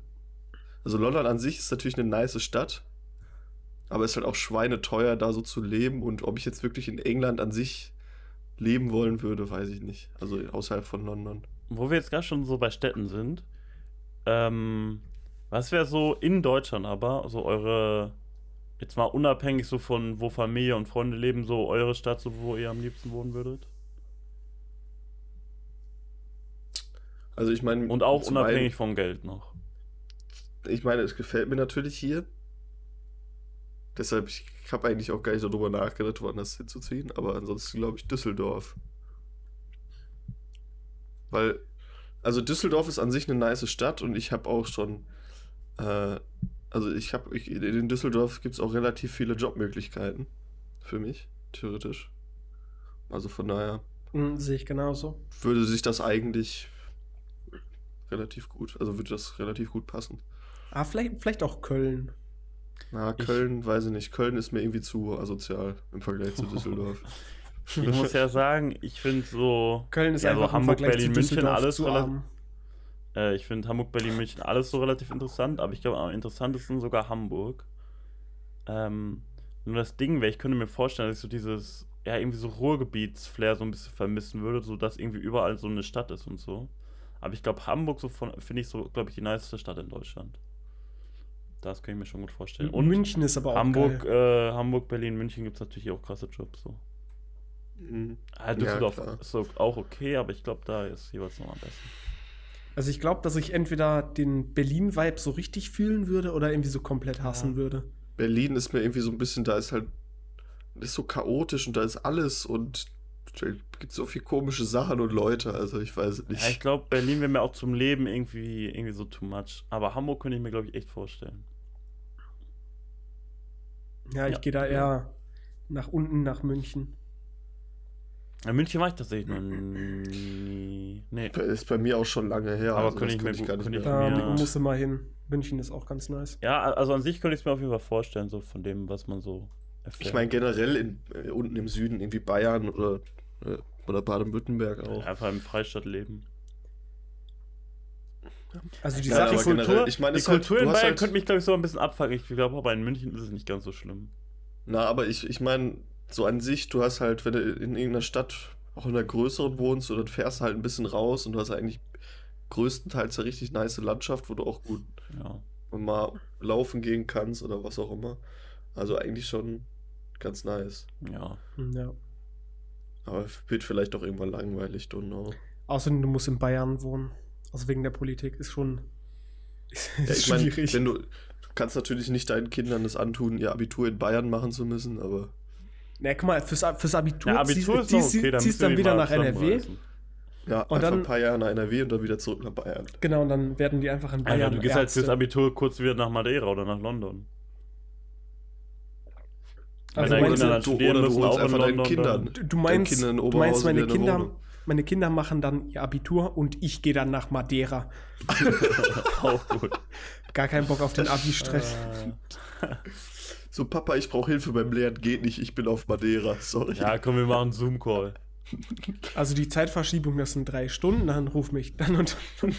S1: also London an sich ist natürlich eine nice Stadt, aber es ist halt auch schweineteuer, da so zu leben und ob ich jetzt wirklich in England an sich leben wollen würde, weiß ich nicht. Also außerhalb von London.
S3: Wo wir jetzt gerade schon so bei Städten sind, ähm, was wäre so in Deutschland aber, so eure, jetzt mal unabhängig so von wo Familie und Freunde leben, so eure Stadt, so wo ihr am liebsten wohnen würdet?
S1: Also ich meine,
S3: Und auch unabhängig vom Geld noch.
S1: einen- ich meine, es gefällt mir natürlich hier. Deshalb, ich habe eigentlich auch gar nicht darüber nachgedacht, woanders hinzuziehen, aber ansonsten glaube ich Düsseldorf. Weil, also Düsseldorf ist an sich eine nice Stadt und ich habe auch schon, äh, also ich habe, in Düsseldorf gibt es auch relativ viele Jobmöglichkeiten für mich, theoretisch. Also von daher
S2: Mhm, Sehe ich genauso.
S1: würde sich das eigentlich relativ gut, also würde das relativ gut passen.
S2: Ah, vielleicht, vielleicht auch Köln.
S1: Na,
S3: Ich-
S1: Köln, weiß ich nicht. Köln ist mir irgendwie zu asozial im Vergleich zu Düsseldorf.
S3: Ich muss ja sagen, ich finde so,
S2: Köln ist
S3: Ja, so
S2: einfach im
S3: Hamburg, Berlin,
S2: zu
S3: München, alles
S2: zu
S3: relativ- äh, ich finde Hamburg, Berlin, München alles so relativ interessant, aber ich glaube am interessantesten sogar Hamburg. Ähm, nur das Ding wäre, ich könnte mir vorstellen, dass ich so dieses, ja, irgendwie so Ruhrgebiets-Flair so ein bisschen vermissen würde, so dass irgendwie überall so eine Stadt ist und so. Aber ich glaube, Hamburg so finde ich so, glaube ich, die niceste Stadt in Deutschland. Das kann ich mir schon gut vorstellen. Und
S2: München ist aber auch
S3: Hamburg,
S2: geil.
S3: äh, Hamburg, Berlin, München gibt es natürlich auch krasse Jobs so.
S1: Mhm.
S3: Ah, Düsseldorf
S1: klar.
S3: ist auch okay, aber ich glaube, da ist jeweils noch am besten.
S2: Also ich glaube, dass ich entweder den Berlin-Vibe so richtig fühlen würde oder irgendwie so komplett hassen
S3: Ja.
S2: würde.
S1: Berlin ist mir irgendwie so ein bisschen, da ist halt ist so chaotisch und da ist alles und da gibt so viel komische Sachen und Leute, also ich weiß nicht.
S3: Ja, ich glaube, Berlin wäre mir auch zum Leben irgendwie, irgendwie so too much. Aber Hamburg könnte ich mir, glaube ich, echt vorstellen.
S2: Ja, ich
S3: Ja.
S2: gehe da eher nach unten, nach München.
S3: In München war ich tatsächlich noch nie. Nee.
S1: ist bei mir auch schon lange her.
S3: Aber
S1: also
S3: könnte ich mir gut-
S1: gar nicht
S3: ich
S1: mehr.
S2: Da
S3: Ja.
S2: musst du mal hin. München ist auch ganz nice.
S3: Ja, also an sich könnte ich es mir auf jeden Fall vorstellen, so von dem, was man so erfährt.
S1: Ich meine generell in, äh, unten im Süden, irgendwie Bayern oder, äh, oder Baden-Württemberg auch.
S3: einfach im Freistadt leben.
S2: Also die
S1: Ja,
S2: Sache
S1: aber
S2: ist,
S1: generell-
S3: Kultur,
S1: ich meine,
S3: die
S1: halt-
S3: Kultur in
S1: du hast
S3: Bayern
S1: halt-
S3: könnte mich, glaube ich, so ein bisschen abfucken. Ich glaube, aber in München ist es nicht ganz so schlimm.
S1: Na, aber ich, ich meine, so an sich, du hast halt, wenn du in irgendeiner Stadt, auch in einer größeren wohnst, dann fährst du halt ein bisschen raus und du hast eigentlich größtenteils eine richtig nice Landschaft, wo du auch gut
S3: Ja.
S1: mal laufen gehen kannst oder was auch immer. Also eigentlich schon ganz nice.
S3: Ja.
S2: ja.
S1: Aber wird vielleicht auch irgendwann langweilig, don't know.
S2: Außerdem, du musst in Bayern wohnen. Also wegen der Politik ist schon ist,
S1: Ja, ich meine,
S2: schwierig.
S1: wenn du, du kannst natürlich nicht deinen Kindern das antun, ihr Abitur in Bayern machen zu müssen, aber
S2: Na, guck mal, fürs, fürs Abitur,
S3: Ja, Abitur ist
S2: ziehst,
S3: okay, dann
S2: ziehst dann wieder nach NRW.
S1: ja,
S2: Und
S1: einfach
S2: dann-
S1: ein paar Jahre nach NRW und dann wieder zurück nach Bayern.
S2: Genau, und dann werden die einfach in Bayern
S3: Alter, du gehst halt fürs Abitur kurz wieder nach Madeira oder nach London.
S2: Also
S3: Wenn deine
S2: meinst
S3: Kinder
S2: du-
S3: dann
S1: du,
S3: studieren
S1: oder du
S3: müssen,
S1: holst
S3: auch in
S1: einfach deinen
S3: London.
S1: Kindern.
S2: Du, meinst,
S1: Kinder in
S2: du meinst meine Kinder,
S1: Wohnung.
S2: Meine Kinder machen dann ihr Abitur und ich gehe dann nach Madeira.
S3: auch gut.
S2: Gar keinen Bock auf den Abi-Stress.
S1: So, Papa, ich brauche Hilfe beim Lernen, geht nicht, ich bin auf Madeira, sorry.
S3: ja, komm, wir machen Zoom-Call.
S2: Also die Zeitverschiebung, das sind drei Stunden, dann ruf mich dann und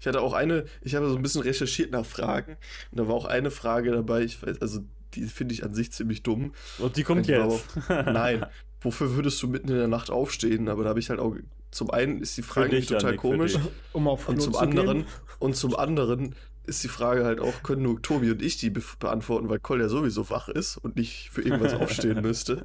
S1: Ich hatte auch eine, ich habe so ein bisschen recherchiert nach Fragen und da war auch eine Frage dabei, ich weiß, also die finde ich an sich ziemlich dumm.
S3: Und die kommt jetzt.
S1: aber Auch, nein, wofür würdest du mitten in der Nacht aufstehen? Aber da habe ich halt auch, zum einen ist die Frage
S3: dich,
S1: total
S3: Janik, für
S1: komisch
S2: um auf
S1: und zum
S2: zu
S1: anderen
S2: gehen.
S1: und zum anderen ist die Frage halt auch, können nur Tobi und ich die be beantworten, weil Cole ja sowieso wach ist und nicht für irgendwas aufstehen müsste.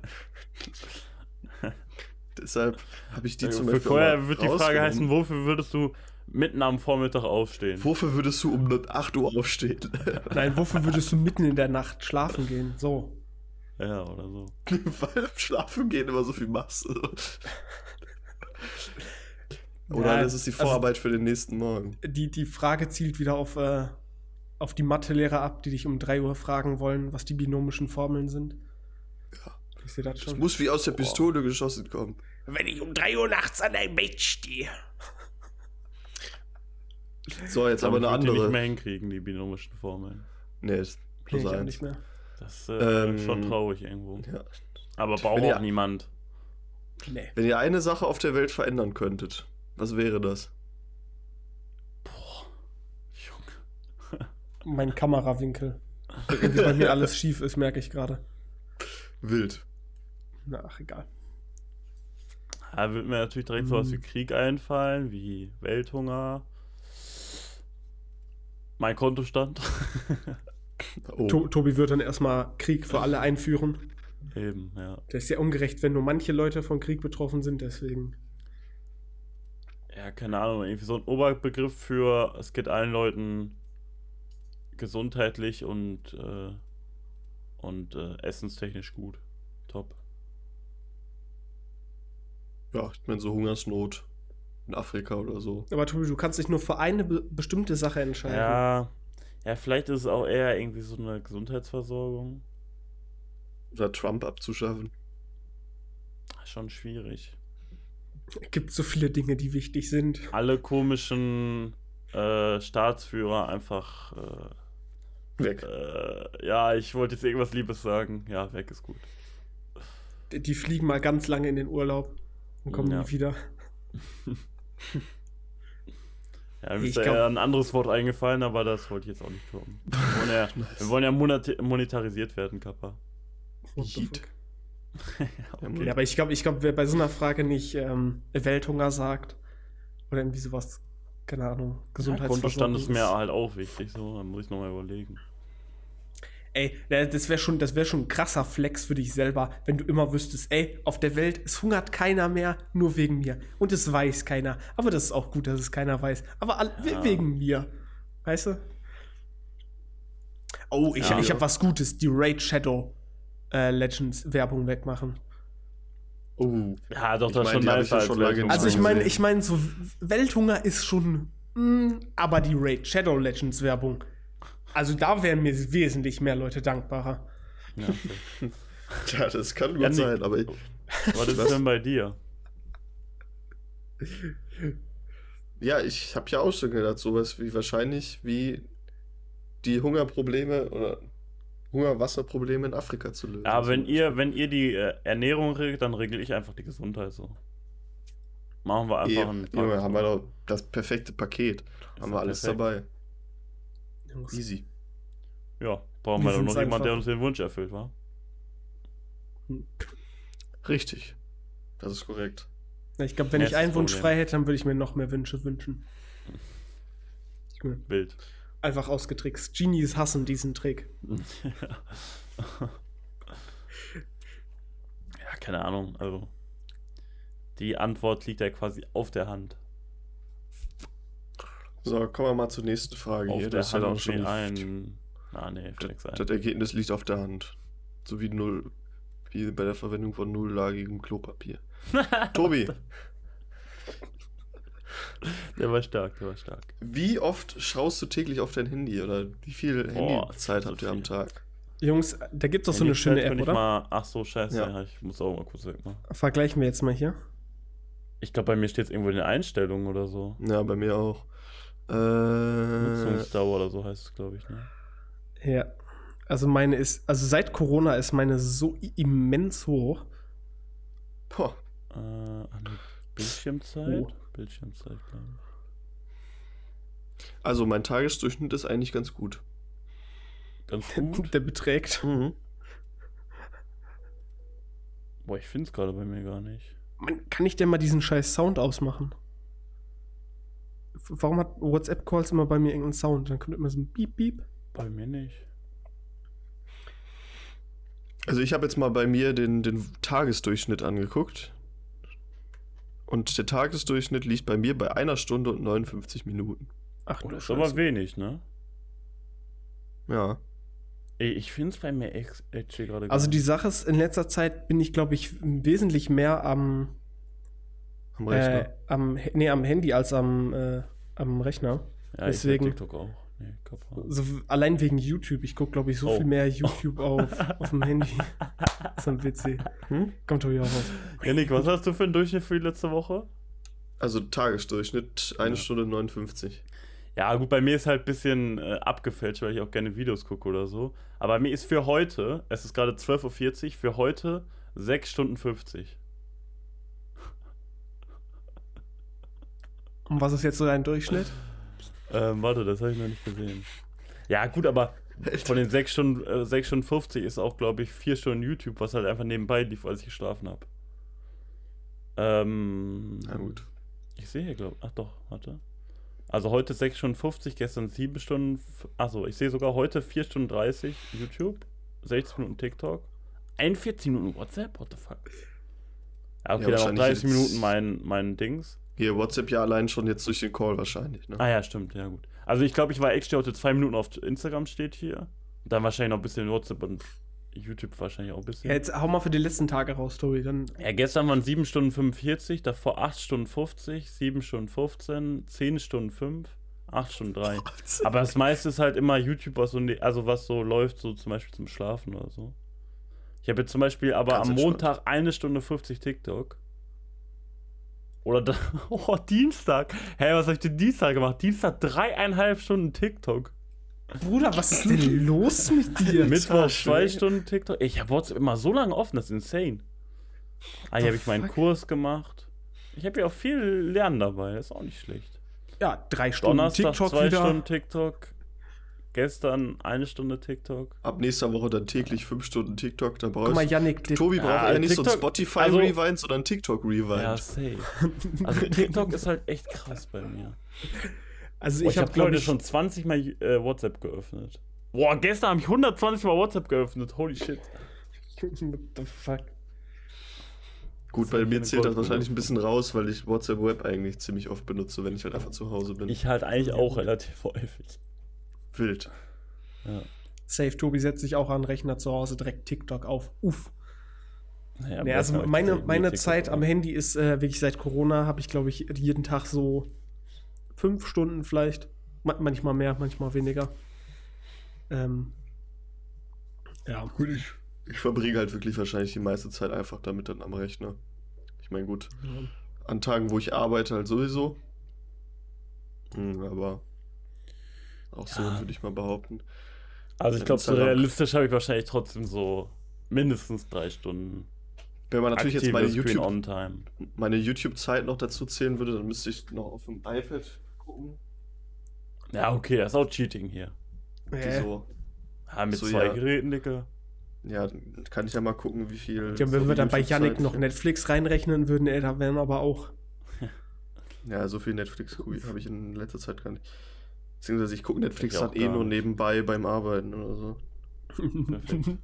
S1: Deshalb habe ich die zum
S3: Für
S1: Beispiel
S3: Koya
S1: mal
S3: wird die Frage heißen, wofür würdest du mitten am Vormittag aufstehen?
S1: Wofür würdest du um 8 Uhr aufstehen?
S2: Nein, wofür würdest du mitten in der Nacht schlafen gehen? So.
S3: Ja, oder so.
S1: weil im Schlafen gehen immer so viel machst. Oder
S2: Ja,
S1: das ist die
S2: also-
S1: Vorarbeit für den nächsten Morgen.
S2: Die, die Frage zielt wieder auf, äh, auf die Mathelehrer ab, die dich um 3 Uhr fragen wollen, was die binomischen Formeln sind.
S1: Ja.
S2: Ich sehe das
S1: Es
S2: schon.
S1: muss wie aus der Pistole geschossen kommen.
S2: Wenn ich um 3 Uhr nachts an deinem Bett stehe.
S1: So, jetzt aber eine
S3: wir die nicht
S1: andere.
S3: mehr hinkriegen, die binomischen Formeln.
S1: Nee, ist plus
S2: ich auch
S1: eins.
S2: nicht mehr.
S3: Das äh,
S1: Ähm,
S3: ist schon traurig irgendwo.
S1: Ja.
S3: Aber braucht auch niemand.
S2: Nee.
S1: Wenn ihr eine Sache auf der Welt verändern könntet, was wäre das?
S3: Boah. Junge.
S2: Mein Kamerawinkel. Irgendwie bei mir alles schief ist, merke ich gerade.
S1: Wild.
S2: Na, ach, egal.
S3: Da wird mir natürlich direkt sowas wie. Krieg einfallen, wie Welthunger. Mein Kontostand.
S1: Oh.
S2: To Tobi wird dann erstmal Krieg für alle einführen.
S3: Eben, ja.
S2: Das ist ja ungerecht, wenn nur manche Leute von Krieg betroffen sind, deswegen.
S3: Ja, keine Ahnung, irgendwie so ein Oberbegriff für, es geht allen Leuten gesundheitlich und, äh, und äh, essenstechnisch gut. Top.
S1: Ja, ich meine so Hungersnot in Afrika oder so.
S2: Aber Tobi, du kannst dich nur für eine be bestimmte Sache entscheiden.
S3: Ja, ja, vielleicht ist es auch eher irgendwie so eine Gesundheitsversorgung.
S1: Oder Trump abzuschaffen.
S3: Schon schwierig.
S2: Es gibt so viele Dinge, die wichtig sind.
S3: Alle komischen äh, Staatsführer einfach.
S1: Weg.
S3: Äh, äh, ja, ich wollte jetzt irgendwas Liebes sagen. Ja, weg ist gut.
S2: Die- Die fliegen mal ganz lange in den Urlaub und kommen
S3: Ja.
S2: nie wieder.
S3: Ja, mir ist da
S2: glaub-
S3: eher ein anderes Wort eingefallen, aber das wollte ich jetzt auch nicht tun. Wir wollen ja, wir wollen ja monetarisiert werden, Kappa.
S1: Yeet.
S2: fuck?
S3: okay.
S2: Ja, aber ich glaube, ich glaub, wer bei so einer Frage nicht ähm, Welthunger sagt oder irgendwie sowas, keine Ahnung, Gesundheitsversorgung.
S3: Kontostand ist mir halt auch wichtig, so, dann muss ich nochmal überlegen.
S2: Ey, das wäre schon, das wär schon ein krasser Flex für dich selber, wenn du immer wüsstest, ey, auf der Welt, es hungert keiner mehr, nur wegen mir. Und es weiß keiner. Aber das ist auch gut, dass es keiner weiß. Aber all,
S3: Ja.
S2: wegen mir. Weißt du? Oh, ich,
S3: Ja.
S2: ich habe was Gutes. Die Raid Shadow äh, Legends Werbung wegmachen.
S1: Oh.
S3: Ja, doch,
S1: Ich
S3: das ist
S1: mein,
S3: schon nice als
S1: schon lange
S2: Also ich meine, ich meine, so Welthunger ist schon, mm, aber die Raid Shadow Legends Werbung, also da wären mir wesentlich mehr Leute dankbarer.
S3: Ja, okay.
S1: Ja, das kann gut
S3: Ja, nee.
S1: sein, aber ich,
S3: Was ist denn bei dir?
S1: ja, ich habe ja auch schon gedacht, sowas wie wahrscheinlich wie die Hungerprobleme oder Hungerwasserprobleme in Afrika zu lösen.
S3: Ja, wenn ihr, wenn ihr die äh, Ernährung regelt, dann regel ich einfach die Gesundheit so. Machen wir einfach
S1: Eben,
S3: ein
S1: Junge, haben wir doch das perfekte Paket. haben wir alles
S3: perfekt.
S1: dabei.
S2: Jungs.
S1: Easy.
S3: Ja, brauchen
S2: Wir
S3: doch noch jemand, der uns den Wunsch erfüllt, wa?
S1: Richtig. Das ist korrekt.
S2: Ich glaube, wenn
S3: Ja,
S2: ich einen Wunsch frei hätte, dann würde ich mir noch mehr Wünsche wünschen.
S3: Wild.
S2: Einfach ausgetrickst. Genies hassen diesen Trick.
S3: ja, keine Ahnung. Also, die Antwort liegt ja quasi auf der Hand.
S1: So, kommen wir mal zur nächsten Frage
S3: Auf
S1: hier.
S3: der
S1: Das ist ja
S3: Hand
S1: dann schon
S3: ein. Ah, nee,
S1: Das
S3: ein.
S1: Ergebnis liegt auf der Hand. So wie null. Wie bei der Verwendung von nulllagigem Klopapier. Tobi,
S3: Der war stark, der war stark.
S1: wie oft schaust du täglich auf dein Handy? Oder wie viel
S3: Boah,
S1: Handyzeit
S3: so
S1: habt ihr am. Tag?
S2: Jungs, da gibt es doch so eine schöne App,
S3: ich
S2: oder?
S3: Mal, ach so, scheiße.
S1: Ja.
S3: Ja. ich muss auch mal kurz weg machen.
S2: Vergleichen wir jetzt mal hier.
S3: Ich glaube, bei mir steht es irgendwo in den Einstellungen oder so.
S1: Ja, bei mir auch. Äh,
S3: Nutzungsdauer oder so heißt es, glaube ich, ne?
S2: Ja. Also meine ist, also seit Corona ist meine so immens hoch.
S1: boah,
S3: Äh, Bildschirmzeit?
S2: Oh.
S3: Bildschirmzeit, glaube ich.
S1: also mein Tagesdurchschnitt ist eigentlich ganz gut.
S3: Ganz gut.
S2: Der beträgt.
S1: Mhm.
S3: Boah, ich finde es gerade bei mir gar nicht.
S2: Man, kann ich denn mal diesen scheiß Sound ausmachen? Warum hat WhatsApp-Calls immer bei mir irgendeinen Sound? Dann kommt immer so ein Beep, Beep.
S3: Bei mir nicht.
S1: Also ich habe jetzt mal bei mir den, den Tagesdurchschnitt angeguckt. Und der Tagesdurchschnitt liegt bei mir bei einer Stunde und 59 Minuten.
S2: Ach
S3: Oh,
S2: du
S3: das ist aber wenig, ne?
S1: Ja.
S3: Ey, ich finde es bei mir echt echt gerade
S2: Also die. Sache ist, in letzter Zeit bin ich, glaube ich, wesentlich mehr am,
S1: Am Rechner.
S2: äh, am, nee, am Handy als am, äh, am Rechner.
S3: Ja,
S2: deswegen-
S3: TikTok auch. Nee.
S2: So, allein wegen YouTube. Ich gucke, glaube ich, so
S3: Oh.
S2: viel mehr YouTube auf, auf dem Handy. Ist ein witzig.
S1: Hm?
S2: Kommt doch hier auch raus.
S3: Janik, was hast du für einen Durchschnitt für die letzte Woche?
S1: Also Tagesdurchschnitt eine
S3: Ja.
S1: Stunde 59.
S3: Ja, gut, bei mir ist halt ein bisschen äh, abgefälscht, weil ich auch gerne Videos gucke oder so. Aber bei mir ist für heute, es ist gerade 12.40 Uhr, für heute 6 Stunden 50.
S2: Und was ist jetzt so dein Durchschnitt?
S3: Ähm, warte, das habe ich noch nicht gesehen. Ja, gut, aber von den 6 Stunden, äh, 6 Stunden 50 ist auch, glaube ich, 4 Stunden YouTube, was halt einfach nebenbei lief, als ich geschlafen habe. Ähm,
S1: Na gut.
S3: Ich sehe hier, glaube Ach doch, warte. Also heute 6 Stunden 50, gestern 7 Stunden. Achso, ich sehe sogar heute 4 Stunden 30 YouTube, 60 Minuten TikTok, 41 Minuten WhatsApp, what the fuck? Ja, okay,
S1: Ja,
S3: dann noch
S1: wahrscheinlich
S3: 30
S1: jetzt-
S3: Minuten mein, mein Dings.
S1: Hier, WhatsApp ja allein schon jetzt durch den Call wahrscheinlich, ne?
S3: Ah ja, stimmt, ja gut. Also ich glaube, ich war actually heute 2 Minuten auf Instagram steht hier. Dann wahrscheinlich noch ein bisschen WhatsApp und YouTube wahrscheinlich auch ein bisschen.
S2: Ja, jetzt hau mal für die letzten Tage raus, Tobi. Dann
S3: Ja, gestern waren 7 Stunden 45, davor 8 Stunden 50, 7 Stunden 15, 10 Stunden 5, 8 Stunden 3. Aber das meiste ist halt immer YouTube, was so, ne- also was so läuft, so zum Beispiel zum Schlafen oder so. Ich habe jetzt zum Beispiel aber
S1: Ganz
S3: am. Montag eine Stunde 50 TikTok. Oder da, oh, Dienstag. Hä, was habe ich denn Dienstag gemacht? Dienstag dreieinhalb Stunden TikTok.
S2: Bruder, was ist denn los mit dir?
S3: Mittwoch zwei. Stunden TikTok. Ich habe WhatsApp immer so lange offen, das ist insane. Ah, hier habe ich meinen? Kurs gemacht. Ich habe ja auch viel Lernen dabei, das ist auch nicht schlecht.
S2: Ja, drei Stunden
S3: Donnerstag
S2: TikTok
S3: zwei
S2: wieder.
S3: Stunden TikTok. Gestern eine Stunde TikTok.
S1: Ab nächster Woche dann täglich fünf Stunden TikTok. Da brauchst
S2: Guck mal, Yannick,
S1: Tobi braucht ja nicht so ein
S3: TikTok-
S1: Spotify
S3: also-
S1: Rewind, sondern TikTok Rewind.
S3: Ja, safe. Also TikTok ist halt echt krass bei mir.
S2: also
S3: Boah,
S2: ich
S3: ich
S2: habe glaube
S3: heute
S2: ich
S3: schon 20 Mal äh, WhatsApp geöffnet. Boah, gestern habe ich 120 Mal WhatsApp geöffnet. Holy shit.
S2: What the fuck?
S1: Gut, bei mir zählt das wahrscheinlich ein bisschen raus, weil ich WhatsApp Web eigentlich ziemlich oft benutze, wenn ich halt einfach zu Hause bin.
S3: Ich halt eigentlich auch relativ häufig.
S1: Wild.
S3: Ja.
S2: Safe, Tobi setzt sich auch an den Rechner zu Hause direkt TikTok auf. Uff.
S3: Naja,
S2: Nee,
S3: am
S2: also meine, meine Zeit am. Handy ist äh, wirklich seit Corona, habe ich glaube ich jeden Tag so fünf Stunden vielleicht. Ma manchmal mehr, manchmal weniger. Ähm, ja.
S1: Gut, ich, ich verbringe halt wirklich wahrscheinlich die meiste Zeit einfach damit dann am Rechner. Ich meine, gut, an Tagen, wo ich arbeite, halt sowieso. Hm, aber auch so
S3: Ja.
S1: würde ich mal behaupten.
S3: Also ich glaube, so realistisch habe ich wahrscheinlich trotzdem so mindestens drei Stunden
S1: Wenn man natürlich jetzt meine YouTube, meine YouTube-Zeit noch dazu zählen würde, dann müsste ich noch auf dem iPad gucken.
S3: Ja, okay, das ist auch Cheating hier.
S2: Äh,
S1: So.
S3: Ja, mit
S1: So,
S3: zwei
S1: ja.
S3: Geräten, Digga.
S1: Ja, dann kann ich ja mal gucken, wie viel.
S2: ja, wenn
S1: so
S2: wir dann bei Yannick noch Netflix reinrechnen würden, ey, da wären aber auch.
S1: Ja, so viel Netflix habe ich in letzter Zeit gar nicht. Beziehungsweise ich gucke Netflix
S3: auch
S1: eh nur
S3: nicht.
S1: nebenbei beim Arbeiten oder so.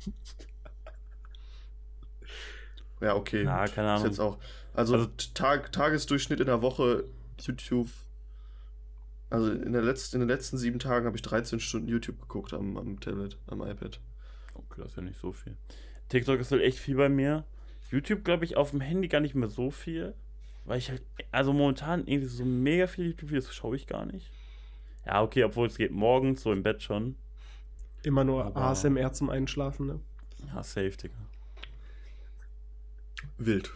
S1: Ja, okay.
S3: Na, keine
S1: Ist
S3: Ahnung.
S1: jetzt auch. Also,
S3: Also-
S1: Tag, Tagesdurchschnitt in der Woche YouTube. Also in, der letzten, in den letzten sieben Tagen habe ich 13 Stunden YouTube geguckt am, am Tablet, am iPad.
S3: Okay, das ist ja nicht so viel. TikTok ist halt echt viel bei mir. YouTube, glaube ich, auf dem Handy gar nicht mehr so viel. Weil ich halt, also momentan irgendwie so mega viel YouTube-Videos schaue ich gar nicht. Ja, okay, obwohl es geht morgens so im Bett schon.
S2: Immer nur
S3: Aber-
S2: ASMR zum Einschlafen, ne?
S3: Ja, safe, Digga.
S1: Wild.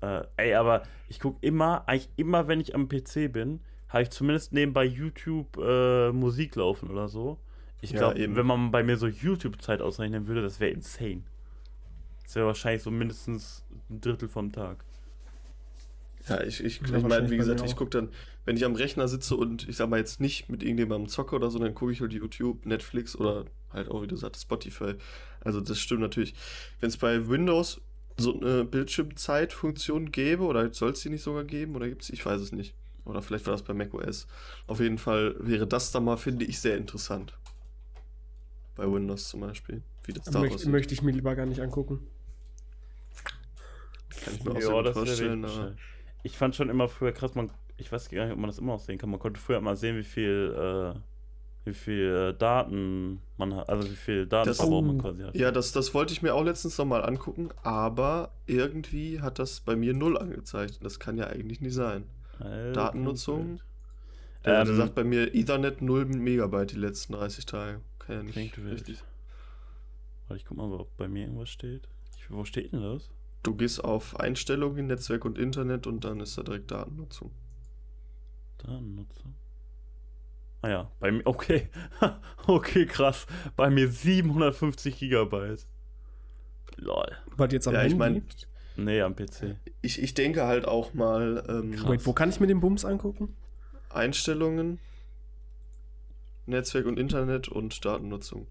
S3: Äh, ey, aber ich gucke immer, eigentlich immer, wenn ich am PC bin, habe ich zumindest nebenbei YouTube äh, Musik laufen oder so. Ich
S1: Ja,
S3: glaube, wenn man bei mir so YouTube-Zeit ausrechnen würde, das wäre insane. Das wäre wahrscheinlich so mindestens ein Drittel vom Tag.
S1: Ja, ich, ich,
S2: Ja,
S1: ich meine, wie gesagt, ich gucke dann, wenn ich am Rechner sitze und ich sag mal jetzt nicht mit irgendjemandem zocke oder so, dann gucke ich halt YouTube, Netflix oder halt auch, wie du sagst, Spotify. Also das stimmt natürlich. Wenn es bei Windows so eine Bildschirmzeitfunktion gäbe, oder soll es die nicht sogar geben, oder gibt es, ich weiß es nicht. Oder vielleicht war das bei macOS. Auf jeden Fall wäre das da mal, finde ich, sehr interessant. Bei Windows zum Beispiel. Wie das da
S2: Möcht,
S1: aussieht.
S2: möchte ich mir lieber gar nicht angucken.
S1: Kann ich mir auch
S3: Ja, wäre
S1: vorstellen.
S3: Ich fand schon immer früher krass, man, ich weiß gar nicht, ob man das immer noch sehen kann. Man konnte früher immer sehen, wie viel, äh, wie viel äh, Daten man hat, also wie viel Datenverbrauch man quasi hat.
S1: Ja, das, das wollte ich mir auch letztens nochmal angucken, aber irgendwie hat das bei mir null angezeigt. Das kann ja eigentlich nicht sein.
S3: Alter,
S1: Datennutzung? Der,
S3: Ähm,
S1: sagt bei mir Ethernet 0 Megabyte die letzten 30 Tage. Kann ja nicht richtig.
S3: Warte, ich guck mal, ob bei mir irgendwas steht. Ich, wo steht denn das?
S1: Du gehst auf Einstellungen, Netzwerk und Internet und dann ist da direkt Datennutzung.
S3: Datennutzung. Ah ja, bei mir, okay. okay, krass. Bei mir 750 Gigabyte. Lol.
S2: Wart jetzt am
S1: ja,
S2: Handy?
S1: ich meine,
S3: Nee, am PC.
S1: ich, ich denke halt auch mal ähm,
S3: Krass.
S2: Wait, wo kann ich mir den Bums angucken?
S1: Einstellungen, Netzwerk und Internet und Datennutzung.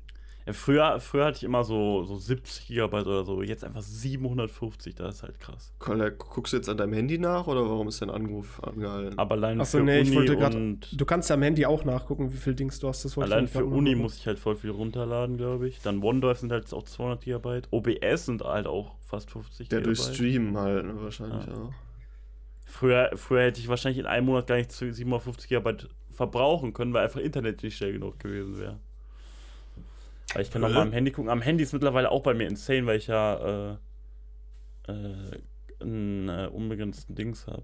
S3: Ja, früher, früher hatte ich immer so, so 70 Gigabyte oder so. Jetzt einfach 750, das ist halt krass.
S1: Kolja, guckst du jetzt an deinem Handy nach oder warum ist dein Anruf angehalten?
S3: Aber allein
S2: Achso,
S3: für
S2: nee, ich
S3: Uni
S2: wollte grad- Du kannst ja am Handy auch nachgucken, wie viel Dings du hast. Das wollte ich
S3: allein für Uni
S2: nachgucken.
S3: muss ich halt voll viel runterladen, glaube ich. Dann OneDrive sind halt auch 200 Gigabyte. OBS sind halt auch fast 50
S1: Der durch
S3: Gigabyte.
S1: Stream halt, ne, wahrscheinlich
S3: Ja.
S1: auch.
S3: Früher, früher hätte ich wahrscheinlich in einem Monat gar nicht zu 750 Gigabyte verbrauchen können, weil einfach Internet nicht schnell genug gewesen wäre. Ich kann auch
S1: Äh?
S3: mal am Handy gucken. Am Handy ist mittlerweile auch bei mir insane, weil ich ja äh, äh, einen äh, unbegrenzten Dings habe.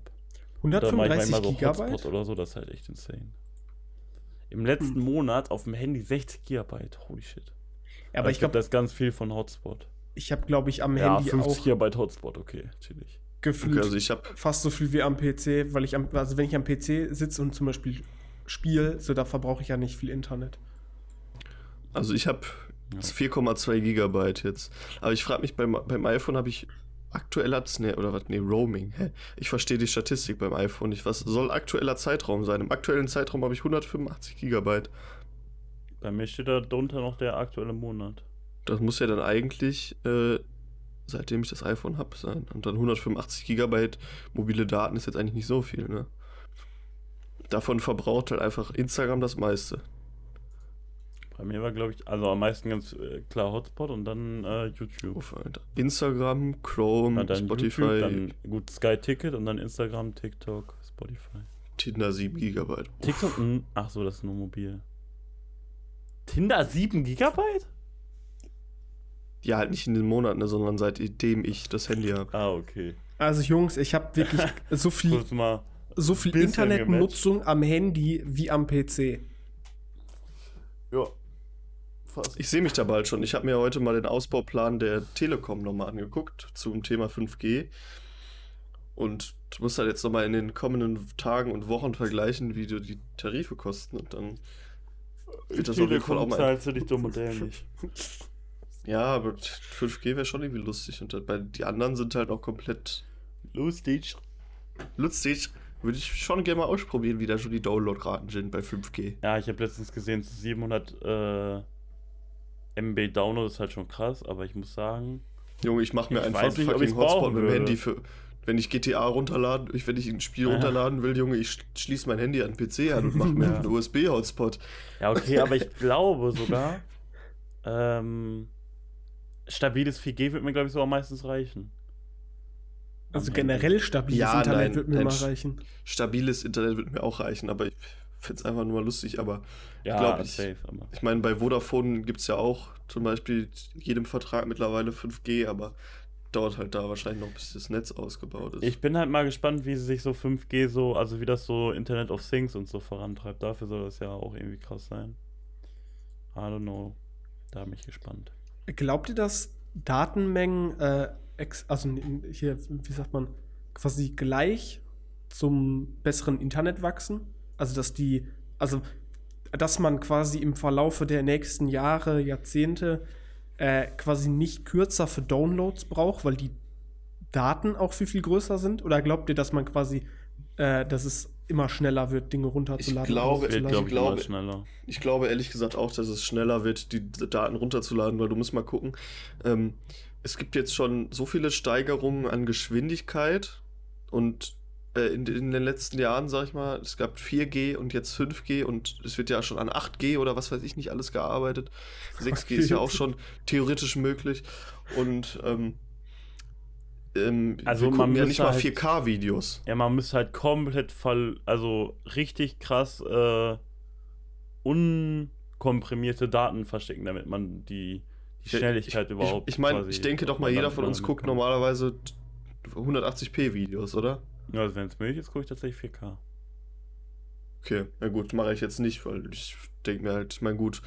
S3: Da mache ich
S2: 135
S3: manchmal so
S2: Gigabyte?
S3: Hotspot oder so, das ist halt echt insane. Im letzten Monat auf dem Handy 60 Gigabyte, holy shit.
S2: Ja, aber ich glaube,
S3: das ist ganz viel von Hotspot.
S2: ich habe, glaube ich, am
S3: Ja,
S2: Handy
S3: 50
S2: auch
S3: Gigabyte Hotspot, okay, chillig.
S2: gefühlt
S1: Okay, also ich habe
S2: fast so viel wie am PC, weil ich am, also wenn ich am PC sitze und zum Beispiel spiele, so da verbrauche ich ja nicht viel Internet.
S1: Also ich habe
S3: Ja.
S1: 4,2 Gigabyte jetzt. Aber ich frage mich beim, beim iPhone habe ich aktuell hat's ne oder was nee Roaming. Hä? Ich verstehe die Statistik beim iPhone nicht. Was soll aktueller Zeitraum sein? Im aktuellen Zeitraum habe ich 185 Gigabyte.
S3: Bei mir steht da drunter noch der aktuelle Monat.
S1: Das muss ja dann eigentlich äh, seitdem ich das iPhone habe sein. Und dann 185 Gigabyte mobile Daten ist jetzt eigentlich nicht so viel, ne? Davon verbraucht halt einfach Instagram das meiste.
S3: Bei mir war, glaube ich, also am meisten ganz äh, klar Hotspot und dann äh, YouTube.
S1: Uff, Alter. Instagram, Chrome,
S3: Ja, dann
S1: Spotify,
S3: YouTube, dann gut Sky Ticket und dann Instagram, TikTok, Spotify.
S1: Tinder 7 Gigabyte. Uff.
S3: TikTok, ach so, das ist nur mobil. Tinder 7 Gigabyte?
S1: Ja, halt nicht in den Monaten, sondern seitdem ich das Handy habe.
S3: Ah, okay.
S2: Also Jungs, ich habe wirklich so viel, so viel Internetnutzung am Handy wie am PC.
S3: Ja. Fast.
S1: Ich sehe mich da bald schon. Ich habe mir heute mal den Ausbauplan der Telekom nochmal angeguckt zum Thema 5G. Und du musst halt jetzt nochmal in den kommenden Tagen und Wochen vergleichen, wie du die Tarife kosten. Und dann wird das auf jeden Fall auch mal.
S3: zahlst du dich dumm und dämlich.
S1: Ja, aber 5G wäre schon irgendwie lustig. Und bei die anderen sind halt auch komplett
S3: Lustig.
S1: lustig. Würde ich schon gerne mal ausprobieren, wie da schon die Downloadraten sind bei 5G.
S3: Ja, ich habe letztens gesehen, 700 äh, MB Download ist halt schon krass, aber ich muss sagen,
S1: Junge, ich mache mir
S3: Ich
S1: einfach
S3: nicht,
S1: fucking Hotspot mit dem. Handy für. Wenn ich GTA runterladen, ich, wenn ich ein Spiel
S3: Ja.
S1: runterladen will, Junge, ich sch- schließe mein Handy an den PC an und mache mir
S3: Ja.
S1: einen USB-Hotspot.
S3: ja, okay, aber ich glaube sogar, ähm, stabiles 4G wird mir, glaube ich, so am meisten reichen.
S2: Also generell stabiles
S1: Ja,
S2: Internet
S1: nein,
S2: wird mir mal
S1: sch-
S2: reichen.
S1: Stabiles Internet würde mir auch reichen, aber ich finde es einfach nur mal lustig. Aber
S3: Ja,
S1: glaub ich.
S3: safe, aber.
S1: ich meine, bei Vodafone gibt es ja auch zum Beispiel jedem Vertrag mittlerweile 5G, aber dauert halt da wahrscheinlich noch, bis das Netz ausgebaut ist.
S3: Ich bin halt mal gespannt, wie sich so 5G so, also wie das so Internet of Things und so vorantreibt. Dafür soll das ja auch irgendwie krass sein. I don't know. Da bin ich gespannt.
S2: Glaubt ihr, dass Datenmengen, äh, ex also hier, wie sagt man, quasi gleich zum besseren Internet wachsen? Also, dass die, also, dass man quasi im Verlaufe der nächsten Jahre, Jahrzehnte äh, quasi nicht kürzer für Downloads braucht, weil die Daten auch viel, viel größer sind? Oder glaubt ihr, dass man quasi, äh, dass es immer schneller wird, Dinge runterzuladen?
S1: Ich glaube,
S2: hochzuladen?
S3: glaube ich,
S1: glaube-
S3: schneller.
S1: Ich glaube ehrlich gesagt auch, dass es schneller wird, die Daten runterzuladen, weil du musst mal gucken. Ähm, es gibt jetzt schon so viele Steigerungen an Geschwindigkeit und in, in den letzten Jahren, sag ich mal, es gab 4G und jetzt 5G und es wird ja schon an 8G oder was weiß ich nicht alles gearbeitet. 6G ist ja auch schon theoretisch möglich und ähm, ähm,
S3: Also
S1: wir
S3: man
S1: ja nicht mal
S3: halt-
S1: 4K-Videos.
S3: Ja, man müsste halt komplett fall, also richtig krass äh, unkomprimierte Daten verstecken, damit man die, die Schnelligkeit
S1: ich,
S3: überhaupt.
S1: Ich, ich meine, ich denke doch mal, jeder von uns guckt normalerweise 180p Videos, oder?
S3: Ja, also wenn es möglich ist, gucke ich tatsächlich 4K.
S1: Okay, na gut, mache ich jetzt nicht, weil ich denke mir halt, ich meine, gut,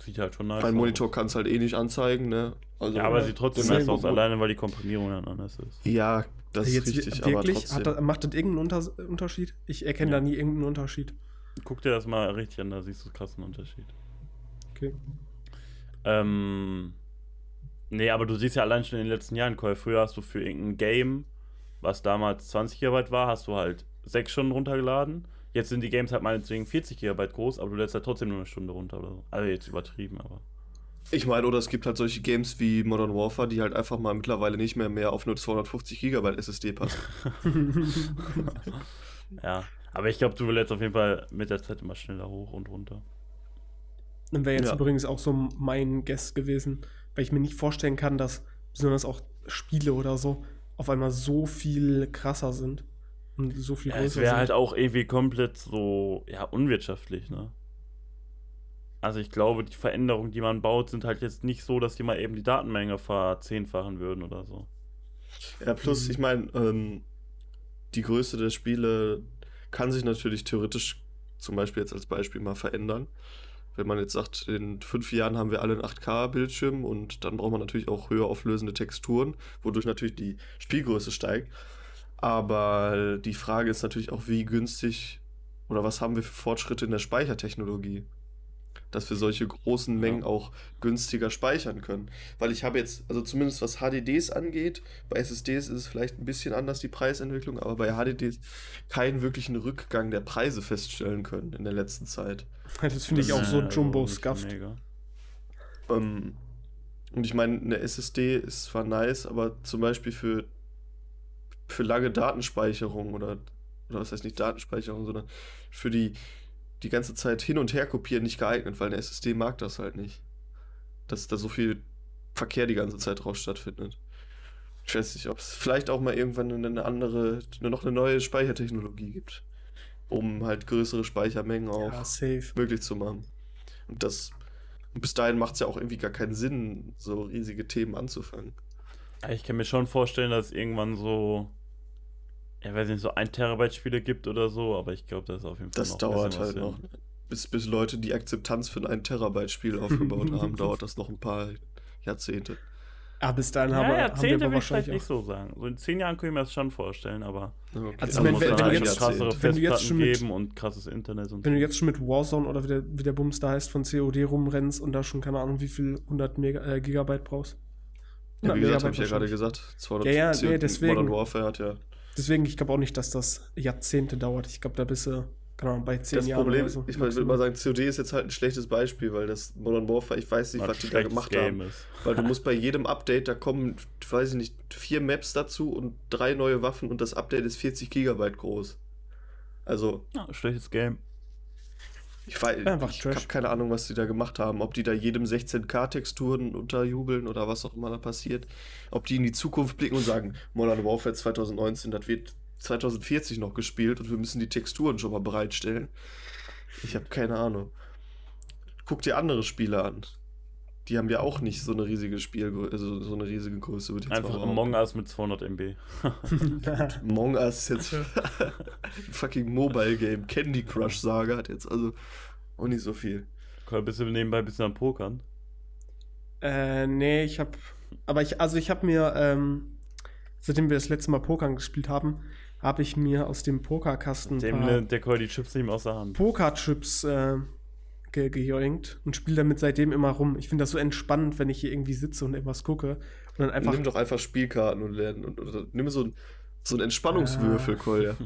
S3: Sieht halt schon nice
S1: mein. Monitor kann es halt eh nicht anzeigen, ne? Also,
S3: Ja, aber sieht trotzdem nice aus, alleine weil die Komprimierung dann anders ist.
S1: Ja, das ist
S2: Jetzt
S1: richtig,
S2: wi-
S1: aber
S2: wirklich?
S1: trotzdem.
S2: Hat das, macht das irgendeinen Unter Unterschied? Ich erkenne
S3: Ja.
S2: da nie irgendeinen Unterschied.
S3: Guck dir das mal richtig an, da siehst du einen krassen Unterschied.
S2: Okay.
S3: Ähm. Nee, aber du siehst ja allein schon in den letzten Jahren, Call. Früher hast du für irgendein Game, was damals 20 GB war, hast du halt 6 Stunden runtergeladen. Jetzt sind die Games halt meinetwegen 40 GB groß, aber du lädst halt trotzdem nur eine Stunde runter oder so. Also jetzt übertrieben, aber.
S1: Ich meine, oder es gibt halt solche Games wie Modern Warfare, die halt einfach mal mittlerweile nicht mehr mehr auf nur 250 GB SSD passen.
S3: Ja. Aber ich glaube, du lädst auf jeden Fall mit der Zeit immer schneller hoch und runter.
S2: Dann wäre jetzt
S1: Ja.
S2: übrigens auch so mein Guess gewesen, weil ich mir nicht vorstellen kann, dass besonders auch Spiele oder so auf einmal so viel krasser sind und so viel
S3: Ja, es
S2: größer
S3: wäre
S2: sind.
S3: halt auch irgendwie komplett so, ja, unwirtschaftlich, ne? Also ich glaube, die Veränderungen, die man baut, sind halt jetzt nicht so, dass die mal eben die Datenmenge verzehnfachen würden oder so.
S1: Ja, plus, ich meine, ähm, die Größe der Spiele kann sich natürlich theoretisch zum Beispiel jetzt als Beispiel mal verändern. Wenn man jetzt sagt, in fünf Jahren haben wir alle einen 8K-Bildschirm und dann braucht man natürlich auch höher auflösende Texturen, wodurch natürlich die Spielgröße steigt. Aber die Frage ist natürlich auch, wie günstig oder was haben wir für Fortschritte in der Speichertechnologie? Dass wir solche großen Mengen
S3: Ja.
S1: auch günstiger speichern können. Weil ich habe jetzt, also zumindest was HDDs angeht, bei SSDs ist es vielleicht ein bisschen anders, die Preisentwicklung, aber bei HDDs keinen wirklichen Rückgang der Preise feststellen können in der letzten Zeit.
S2: Das finde ich auch so
S3: Äh,
S2: jumbo
S3: nicht
S2: scuffed.
S3: mega.
S1: Ähm, und ich meine, eine SSD ist zwar nice, aber zum Beispiel für, für lange Datenspeicherung oder, oder was heißt nicht Datenspeicherung, sondern für die, die ganze Zeit hin und her kopieren nicht geeignet, weil eine SSD mag das halt nicht. Dass da so viel Verkehr die ganze Zeit drauf stattfindet. Ich weiß nicht, ob es vielleicht auch mal irgendwann eine andere, noch eine neue Speichertechnologie gibt, um halt größere Speichermengen auch
S2: Ja, safe.
S1: möglich zu machen. Und das und bis dahin macht es ja auch irgendwie gar keinen Sinn, so riesige Themen anzufangen.
S3: Ich kann mir schon vorstellen, dass irgendwann so, ja, weiß nicht, so ein Terabyte Spiele gibt oder so, aber ich glaube, das ist auf jeden Fall
S1: Das
S3: noch
S1: dauert halt noch. Bis, bis Leute die Akzeptanz für ein 1 Terabyte Spiel aufgebaut haben, dauert das noch ein paar Jahrzehnte.
S2: Ah, bis dahin
S3: Ja,
S2: haben, wir- haben wir
S3: Jahrzehnte
S2: aber
S3: ich vielleicht
S2: wahrscheinlich
S3: nicht so sagen. So in zehn Jahren können wir das schon vorstellen, aber
S1: Okay.
S2: Also wenn-
S3: muss
S2: wenn- wenn
S3: halt
S2: du jetzt-
S3: krassere
S2: wenn du jetzt
S3: Festplatten
S2: schon mit-
S3: geben und krasses Internet und
S2: Wenn du
S3: so.
S2: jetzt schon mit Warzone oder wie der, wie der Bums da heißt von COD rumrennst und da schon keine Ahnung wie viel 100 Mega, äh, Gigabyte brauchst.
S1: Ja,
S2: 100
S1: wie gesagt, habe ich ja gerade gesagt, 200
S2: Ja, ja, nee,
S1: Modern
S2: deswegen.
S1: Warfare hat ja
S2: Deswegen, ich glaube auch nicht, dass das Jahrzehnte dauert. Ich glaube, da bist du, keine Ahnung, bei 10
S1: das
S2: Jahren
S1: Problem,
S2: oder so.
S1: ich würde mal sagen, COD ist jetzt halt ein schlechtes Beispiel, weil das Modern Warfare, ich weiß nicht, was
S3: es
S1: die da gemacht
S3: Game
S1: haben.
S3: ist.
S1: Weil du musst bei jedem Update, da kommen, weiß ich nicht, vier Maps dazu und drei neue Waffen und das Update ist 40 Gigabyte groß. Also,
S3: Ja, schlechtes Game.
S1: Ich, weiß,
S2: Einfach
S1: ich habe keine Ahnung, was die da gemacht haben. Ob die da jedem 16K-Texturen unterjubeln oder was auch immer da passiert. Ob die in die Zukunft blicken und sagen, Modern Warfare 2019, das wird 2040 noch gespielt und wir müssen die Texturen schon mal bereitstellen. Ich habe keine Ahnung. Guck dir andere Spiele an. Die haben ja auch nicht so eine riesige Spielgröße, also so eine riesige Größe. würde ich jetzt
S3: Einfach Among. Us mit 200 MB.
S1: Among Us ist jetzt ein fucking Mobile Game. Candy Crush Saga hat jetzt also auch nicht so viel.
S3: Ein bisschen nebenbei ein bisschen am Pokern.
S2: Äh, nee, ich hab. Aber ich, also ich habe mir, ähm, seitdem wir das letzte Mal Pokern gespielt haben, habe ich mir aus dem Pokerkasten
S3: Dem
S2: paar
S3: der Call die Chips nicht mehr aus der Hand.
S2: Pokerchips äh, ge gejoinkt und spiele damit seitdem immer rum. Ich finde das so entspannend, wenn ich hier irgendwie sitze und irgendwas gucke. Und dann einfach.
S1: nimm doch einfach Spielkarten und lernen. Und, oder nimm so ein, so einen Entspannungswürfel,
S2: Ah.
S1: Kolja.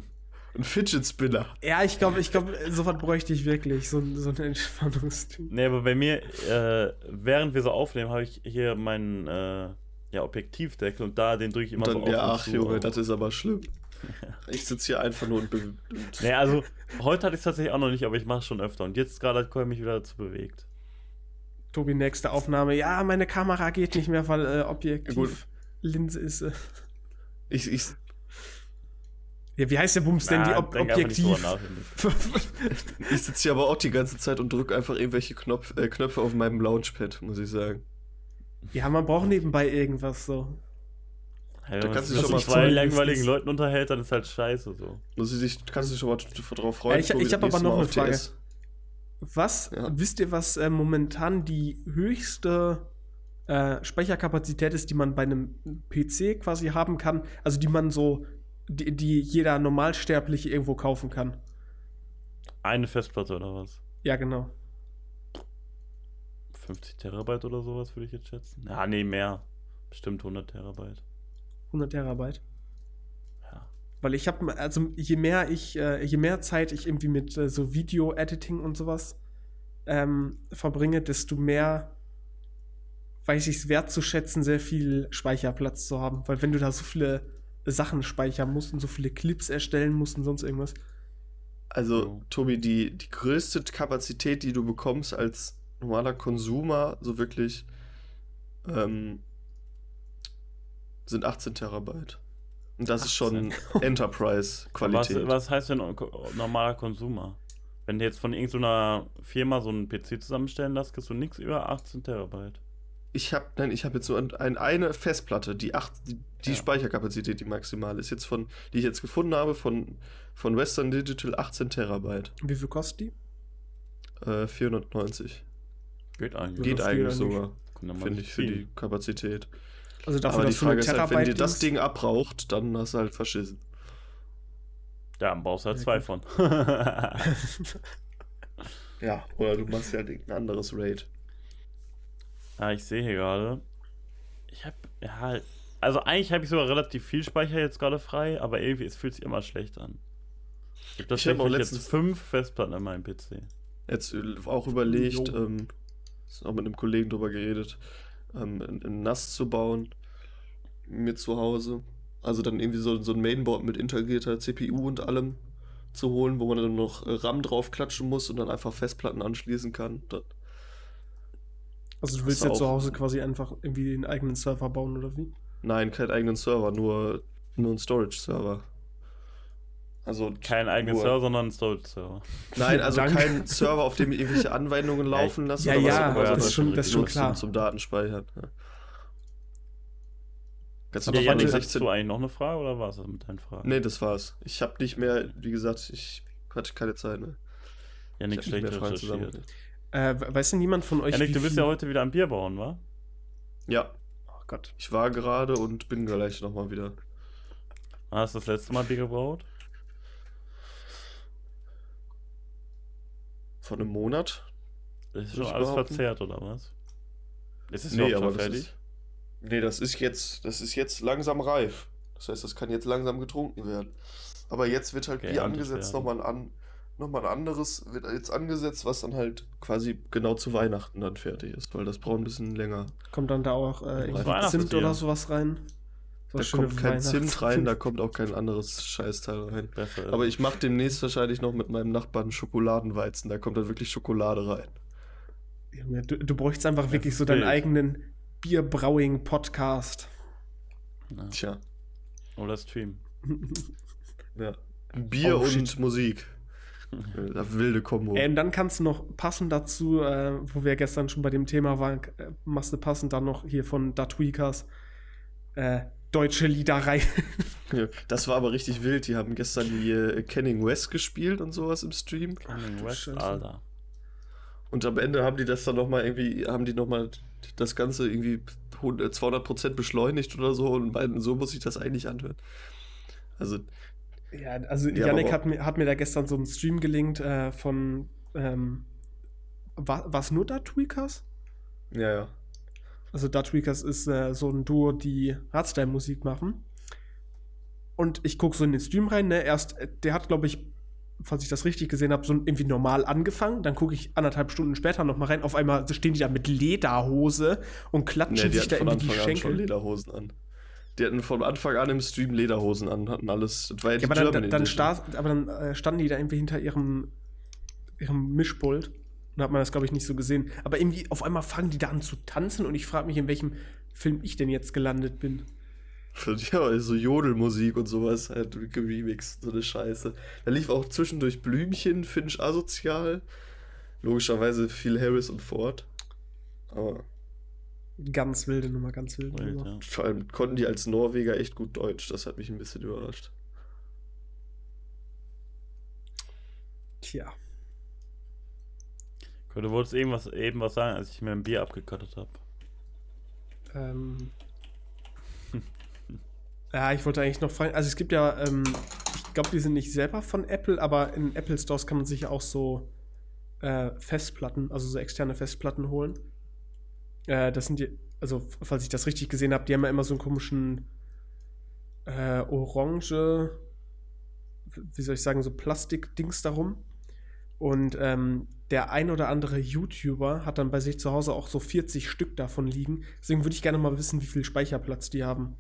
S1: Ein Fidget Spinner.
S2: Ja, ich glaube, ich glaube, sowas bräuchte ich wirklich. So, ein- so ein Entspannungsding.
S3: Nee, aber bei mir, äh, während wir so aufnehmen, habe ich hier meinen äh, ja, Objektivdeckel und da den drücke ich immer
S1: Und
S3: so
S1: dann,
S3: auf
S1: ja,
S3: und
S1: ach
S3: zu
S1: Junge, das ist aber schlimm. Ich sitze hier einfach nur und. be- und
S3: Nee, also heute hatte ich es tatsächlich auch noch nicht, aber ich mache es schon öfter. Und jetzt gerade hat Cole mich wieder dazu bewegt.
S2: Tobi, nächste Aufnahme. Ja, meine Kamera geht nicht mehr, weil äh,
S1: Gut.
S2: Objektiv Linse ist. Äh.
S1: ich, ich,
S2: Ja, wie heißt der Bums denn? Die Ob Objektiv.
S3: nach.
S1: ich sitze hier aber auch die ganze Zeit und drücke einfach irgendwelche Knopf, äh, Knöpfe auf meinem Launchpad, muss ich sagen.
S2: ja, man braucht nebenbei irgendwas so.
S3: Hey,
S1: Da
S3: wenn man
S1: kannst du
S3: sich
S1: schon
S3: mit
S1: mal
S3: zwei langweiligen
S2: ist-
S3: Leuten unterhält, dann ist halt scheiße so.
S1: Muss ich dich, kannst du dich schon mal drauf freuen?
S2: Ja, ich- ich hab
S1: das
S2: aber noch
S1: Mal
S2: eine Frage.
S1: TS.
S2: Was?
S1: Ja.
S2: Wisst ihr, was äh, momentan die höchste äh, Speicherkapazität ist, die man bei einem PC quasi haben kann? Also die man so, die, die jeder Normalsterbliche irgendwo kaufen kann.
S3: Eine Festplatte oder was?
S2: Ja, genau.
S3: 50 Terabyte oder sowas würde ich jetzt schätzen. Ja, nee, mehr. Bestimmt 100 Terabyte.
S2: 100 Terabyte.
S3: Ja.
S2: Weil ich habe, also je mehr ich, äh, je mehr Zeit ich irgendwie mit äh, so Video-Editing und sowas ähm, verbringe, desto mehr weiß ich es wertzuschätzen, sehr viel Speicherplatz zu haben. Weil wenn du da so viele Sachen speichern musst und so viele Clips erstellen musst und sonst irgendwas.
S1: Also. Tobi, die, die größte Kapazität, die du bekommst als normaler Konsumer, so wirklich, ähm, sind 18 Terabyte. Und das ist schon
S3: 18. Was,
S1: Enterprise-Qualität.
S3: was heißt denn normaler Konsumer? Wenn du jetzt von irgendeiner Firma so einen PC zusammenstellen lässt, kriegst du nichts über 18 Terabyte.
S1: Ich habe, nein, ich habe jetzt nur ein, ein, eine Festplatte, die, acht, die, die
S3: Ja.
S1: Speicherkapazität, die maximale ist jetzt von, die ich jetzt gefunden habe, von, von Western Digital 18 Terabyte.
S2: Wie viel kostet die?
S1: Äh, 490.
S3: Geht eigentlich.
S1: Geht eigentlich sogar, finde ich, für die. Kapazität.
S2: Also dafür,
S1: Aber die Frage ist halt, wenn dir das Ding abraucht, dann hast du halt verschissen.
S3: Ja, dann brauchst du halt
S2: Ja,
S3: zwei
S2: gut.
S3: von.
S1: Ja, oder du machst ja halt ein anderes Raid.
S3: ja, ich sehe hier gerade. Ich habe, ja, also eigentlich habe ich sogar relativ viel Speicher jetzt gerade frei, aber irgendwie, es fühlt sich immer schlecht an. Ich habe
S1: Ich hab auch letztens-
S3: jetzt fünf Festplatten an meinem PC.
S1: Jetzt auch überlegt,
S2: Jo.
S1: ähm, ist auch mit einem Kollegen drüber geredet, ähm, ein, ein NAS zu bauen. Mir zu Hause. Also dann irgendwie so, so ein Mainboard mit integrierter CPU und allem zu holen, wo man dann noch RAM drauf klatschen muss und dann einfach Festplatten anschließen kann. Da,
S2: Also du willst
S1: du
S2: ja zu Hause quasi einfach irgendwie den eigenen Server bauen oder wie?
S1: nein, keinen eigenen Server, nur, nur ein Storage-Server. Also
S3: Kein eigener
S1: nur-
S3: Server, sondern ein Storage-Server.
S1: Nein, also
S2: Danke.
S1: kein Server, auf dem ich irgendwelche Anwendungen laufen lasse.
S2: ja,
S1: oder was
S2: ja,
S1: auch immer,
S3: das ist schon-
S2: das ist schon klar.
S1: Zum, zum Datenspeichern. Ja. Kannst du
S3: Ja,
S1: doch
S3: Janik,
S1: mal
S3: hast du eigentlich noch eine Frage oder war es das mit deinen Fragen?
S1: Nee, das war's. Ich habe nicht mehr, wie gesagt, ich hatte keine Zeit mehr.
S3: Janik,
S1: ich hab
S3: schlecht
S1: nicht mehr Fragen
S3: recherchiert.
S1: zusammen.
S2: Äh, weiß denn niemand von euch,
S3: Janik, du bist
S2: viel-
S3: ja heute wieder am Bier bauen, wa?
S1: Ja,
S2: Oh Gott.
S1: ich war gerade und bin gleich nochmal wieder.
S3: Hast du das letzte Mal Bier gebraut?
S1: Vor einem Monat?
S3: Das ist schon alles verzehrt, oder was? Ist es
S1: Nee, aber
S3: fertig?
S1: Nee, das ist jetzt, das ist jetzt langsam reif. Das heißt, das kann jetzt langsam getrunken werden. Aber jetzt wird halt Bier
S3: anders
S1: angesetzt,
S3: werden.
S1: nochmal an, nochmal ein anderes wird jetzt angesetzt, was dann halt quasi genau zu Weihnachten dann fertig ist, weil das braucht ein bisschen länger.
S2: Kommt dann da auch äh. Zimt oder sowas rein? So
S1: Da kommt kein Zimt rein, da kommt auch kein anderes Scheißteil rein. Aber ich mache demnächst wahrscheinlich noch mit meinem Nachbarn Schokoladenweizen. Da kommt dann wirklich Schokolade rein.
S2: Du, du bräuchst einfach wirklich so deinen
S3: wild.
S2: Eigenen Bierbrauing-Podcast.
S3: Ja.
S1: Tja,
S3: Oder Stream.
S1: ja. Bier
S2: Oh,
S1: und
S2: shit.
S1: Musik. Wilde Kombo.
S2: Äh, und dann kannst du noch passend dazu, äh, wo wir gestern schon bei dem Thema waren, äh, machst du passend dann noch hier von Da Tweakers äh, deutsche Lieder rein.
S1: Das war aber richtig wild. Die haben gestern die äh, Kenning West gespielt und sowas im Stream.
S3: Kanye West. Alter.
S1: Und am Ende haben die das dann nochmal irgendwie, haben die nochmal das Ganze irgendwie 100 200% beschleunigt oder so und meinten, so muss ich das eigentlich anhören. Also,
S2: Ja, also Yannick hat mir, hat mir da gestern so einen Stream gelinkt äh, von, ähm, war es nur Da Tweakers?
S1: ja, ja.
S2: Also Da Tweakers ist äh, so ein Duo, die Hardstyle-Musik machen. Und ich gucke so in den Stream rein, ne? Erst, äh, der hat, glaube ich, falls ich das richtig gesehen habe, so irgendwie normal angefangen. Dann gucke ich anderthalb Stunden später noch mal rein. Auf einmal stehen die da mit Lederhose und klatschen
S1: Nee, die
S2: sich da
S1: hatten von
S2: irgendwie die
S1: Anfang an schon
S2: Schenkel.
S1: Lederhosen an. Die hatten von Anfang an im Stream Lederhosen an, hatten alles. Das war ja
S2: Ja, aber dann, dann, dann,
S1: Edition.
S2: sta- aber dann äh, standen die da irgendwie hinter ihrem, ihrem Mischpult. Und hat man das, glaube ich, nicht so gesehen. Aber irgendwie auf einmal fangen die da an zu tanzen und ich frage mich, in welchem Film ich denn jetzt gelandet bin.
S1: Ja, so Jodelmusik und sowas halt geremixed, so eine Scheiße. Da lief auch zwischendurch Blümchen, Finch asozial. Logischerweise viel Harris und Ford. Aber
S2: Ganz wilde Nummer, ganz wilde
S3: Wild,
S2: Nummer.
S3: ja.
S1: vor allem konnten die als Norweger echt gut Deutsch. Das hat mich ein bisschen überrascht.
S2: Tja.
S3: Du wolltest eben was, eben was sagen, als ich mir ein Bier abgekattet habe.
S2: Ähm. Ja, ich wollte eigentlich noch fragen. Also, es gibt ja, ähm, ich glaube, die sind nicht selber von Apple, aber in Apple Stores kann man sich ja auch so äh, Festplatten, also so externe Festplatten holen. Äh, das sind die, also, falls ich das richtig gesehen habe, die haben ja immer so einen komischen äh, orange, wie soll ich sagen, so Plastikdings darum. Und ähm, der ein oder andere YouTuber hat dann bei sich zu Hause auch so 40 Stück davon liegen. Deswegen würde ich gerne mal wissen, wie viel Speicherplatz die haben.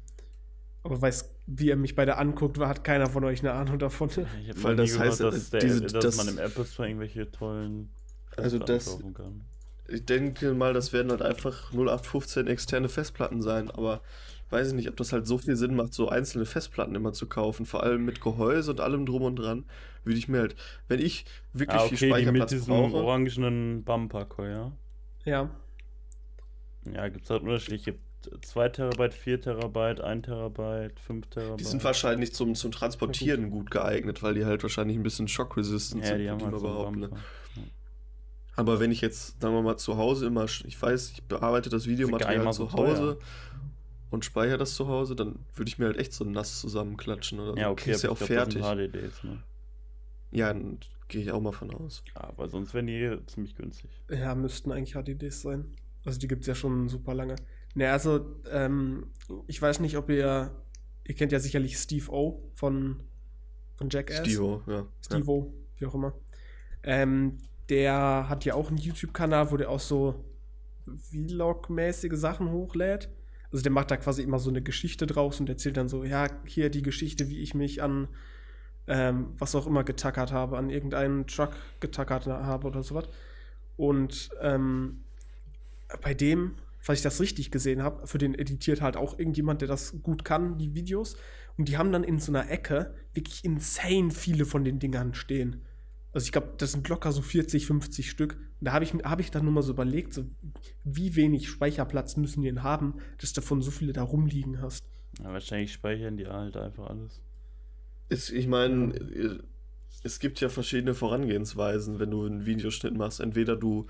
S2: Aber weiß, wie er mich beide anguckt, hat keiner von euch eine Ahnung davon.
S3: Ich habe
S1: Weil
S3: nie
S1: das
S3: gehört,
S1: heißt,
S3: dass, der,
S1: diese-
S3: dass
S1: das-
S3: man im Apple Store irgendwelche tollen
S1: Also
S3: Festplatten
S1: das-
S3: kaufen kann.
S1: Ich denke mal, das werden halt einfach 0815 externe Festplatten sein, aber weiß ich nicht, ob das halt so viel Sinn macht, so einzelne Festplatten immer zu kaufen. Vor allem mit Gehäuse und allem drum und dran, würde ich mir halt, wenn ich wirklich
S3: Ah,
S1: viel
S3: okay, die mit
S1: Speicherplatz
S3: diesem
S1: brauche.
S3: orangenen Bumper, ja.
S2: Ja.
S3: Ja, gibt es halt unterschiedliche. 2 Terabyte, 4 Terabyte, 1 Terabyte, 5 Terabyte.
S1: Die sind wahrscheinlich zum, zum Transportieren gut geeignet, weil die halt wahrscheinlich ein bisschen shock-resistant
S3: ja,
S1: sind,
S3: die haben halt so. Bumper.
S1: Ne? Aber wenn ich jetzt, sagen wir mal, zu Hause immer, ich weiß, ich bearbeite das Videomaterial
S3: mal
S1: zu
S3: so teuer.
S1: Hause und speichere das zu Hause, dann würde ich mir halt echt so nass zusammenklatschen oder so.
S3: Ja, okay,
S1: Kriegst ja auch
S3: ich glaub, das
S1: fertig.
S3: sind HDDs, ne?
S1: Ja, dann gehe ich auch mal von aus.
S3: Ja, aber sonst wären die ziemlich günstig.
S2: Ja, müssten eigentlich HDDs sein. Also die gibt es ja schon super lange. Ne, also, ähm, ich weiß nicht, ob ihr. Ihr kennt ja sicherlich Steve O von, von Jackass.
S1: Steve, ja.
S2: Steve-O, wie auch immer. Ähm, der hat ja auch einen YouTube-Kanal, wo der auch so Vlog-mäßige Sachen hochlädt. Also der macht da quasi immer so eine Geschichte draus und erzählt dann so, ja, hier die Geschichte, wie ich mich an ähm, was auch immer getackert habe, an irgendeinen Truck getackert habe oder sowas. Und ähm, bei dem falls ich das richtig gesehen habe, für den editiert halt auch irgendjemand, der das gut kann, die Videos. Und die haben dann in so einer Ecke wirklich insane viele von den Dingern stehen. Also ich glaube, das sind locker so 40, 50 Stück. Und da habe ich, hab ich dann nur mal so überlegt, so, wie wenig Speicherplatz müssen die denn haben, dass du davon so viele da rumliegen hast.
S3: Ja, wahrscheinlich speichern die halt einfach alles.
S1: Ist, ich meine, es gibt ja verschiedene Vorangehensweisen, wenn du einen Videoschnitt machst. Entweder du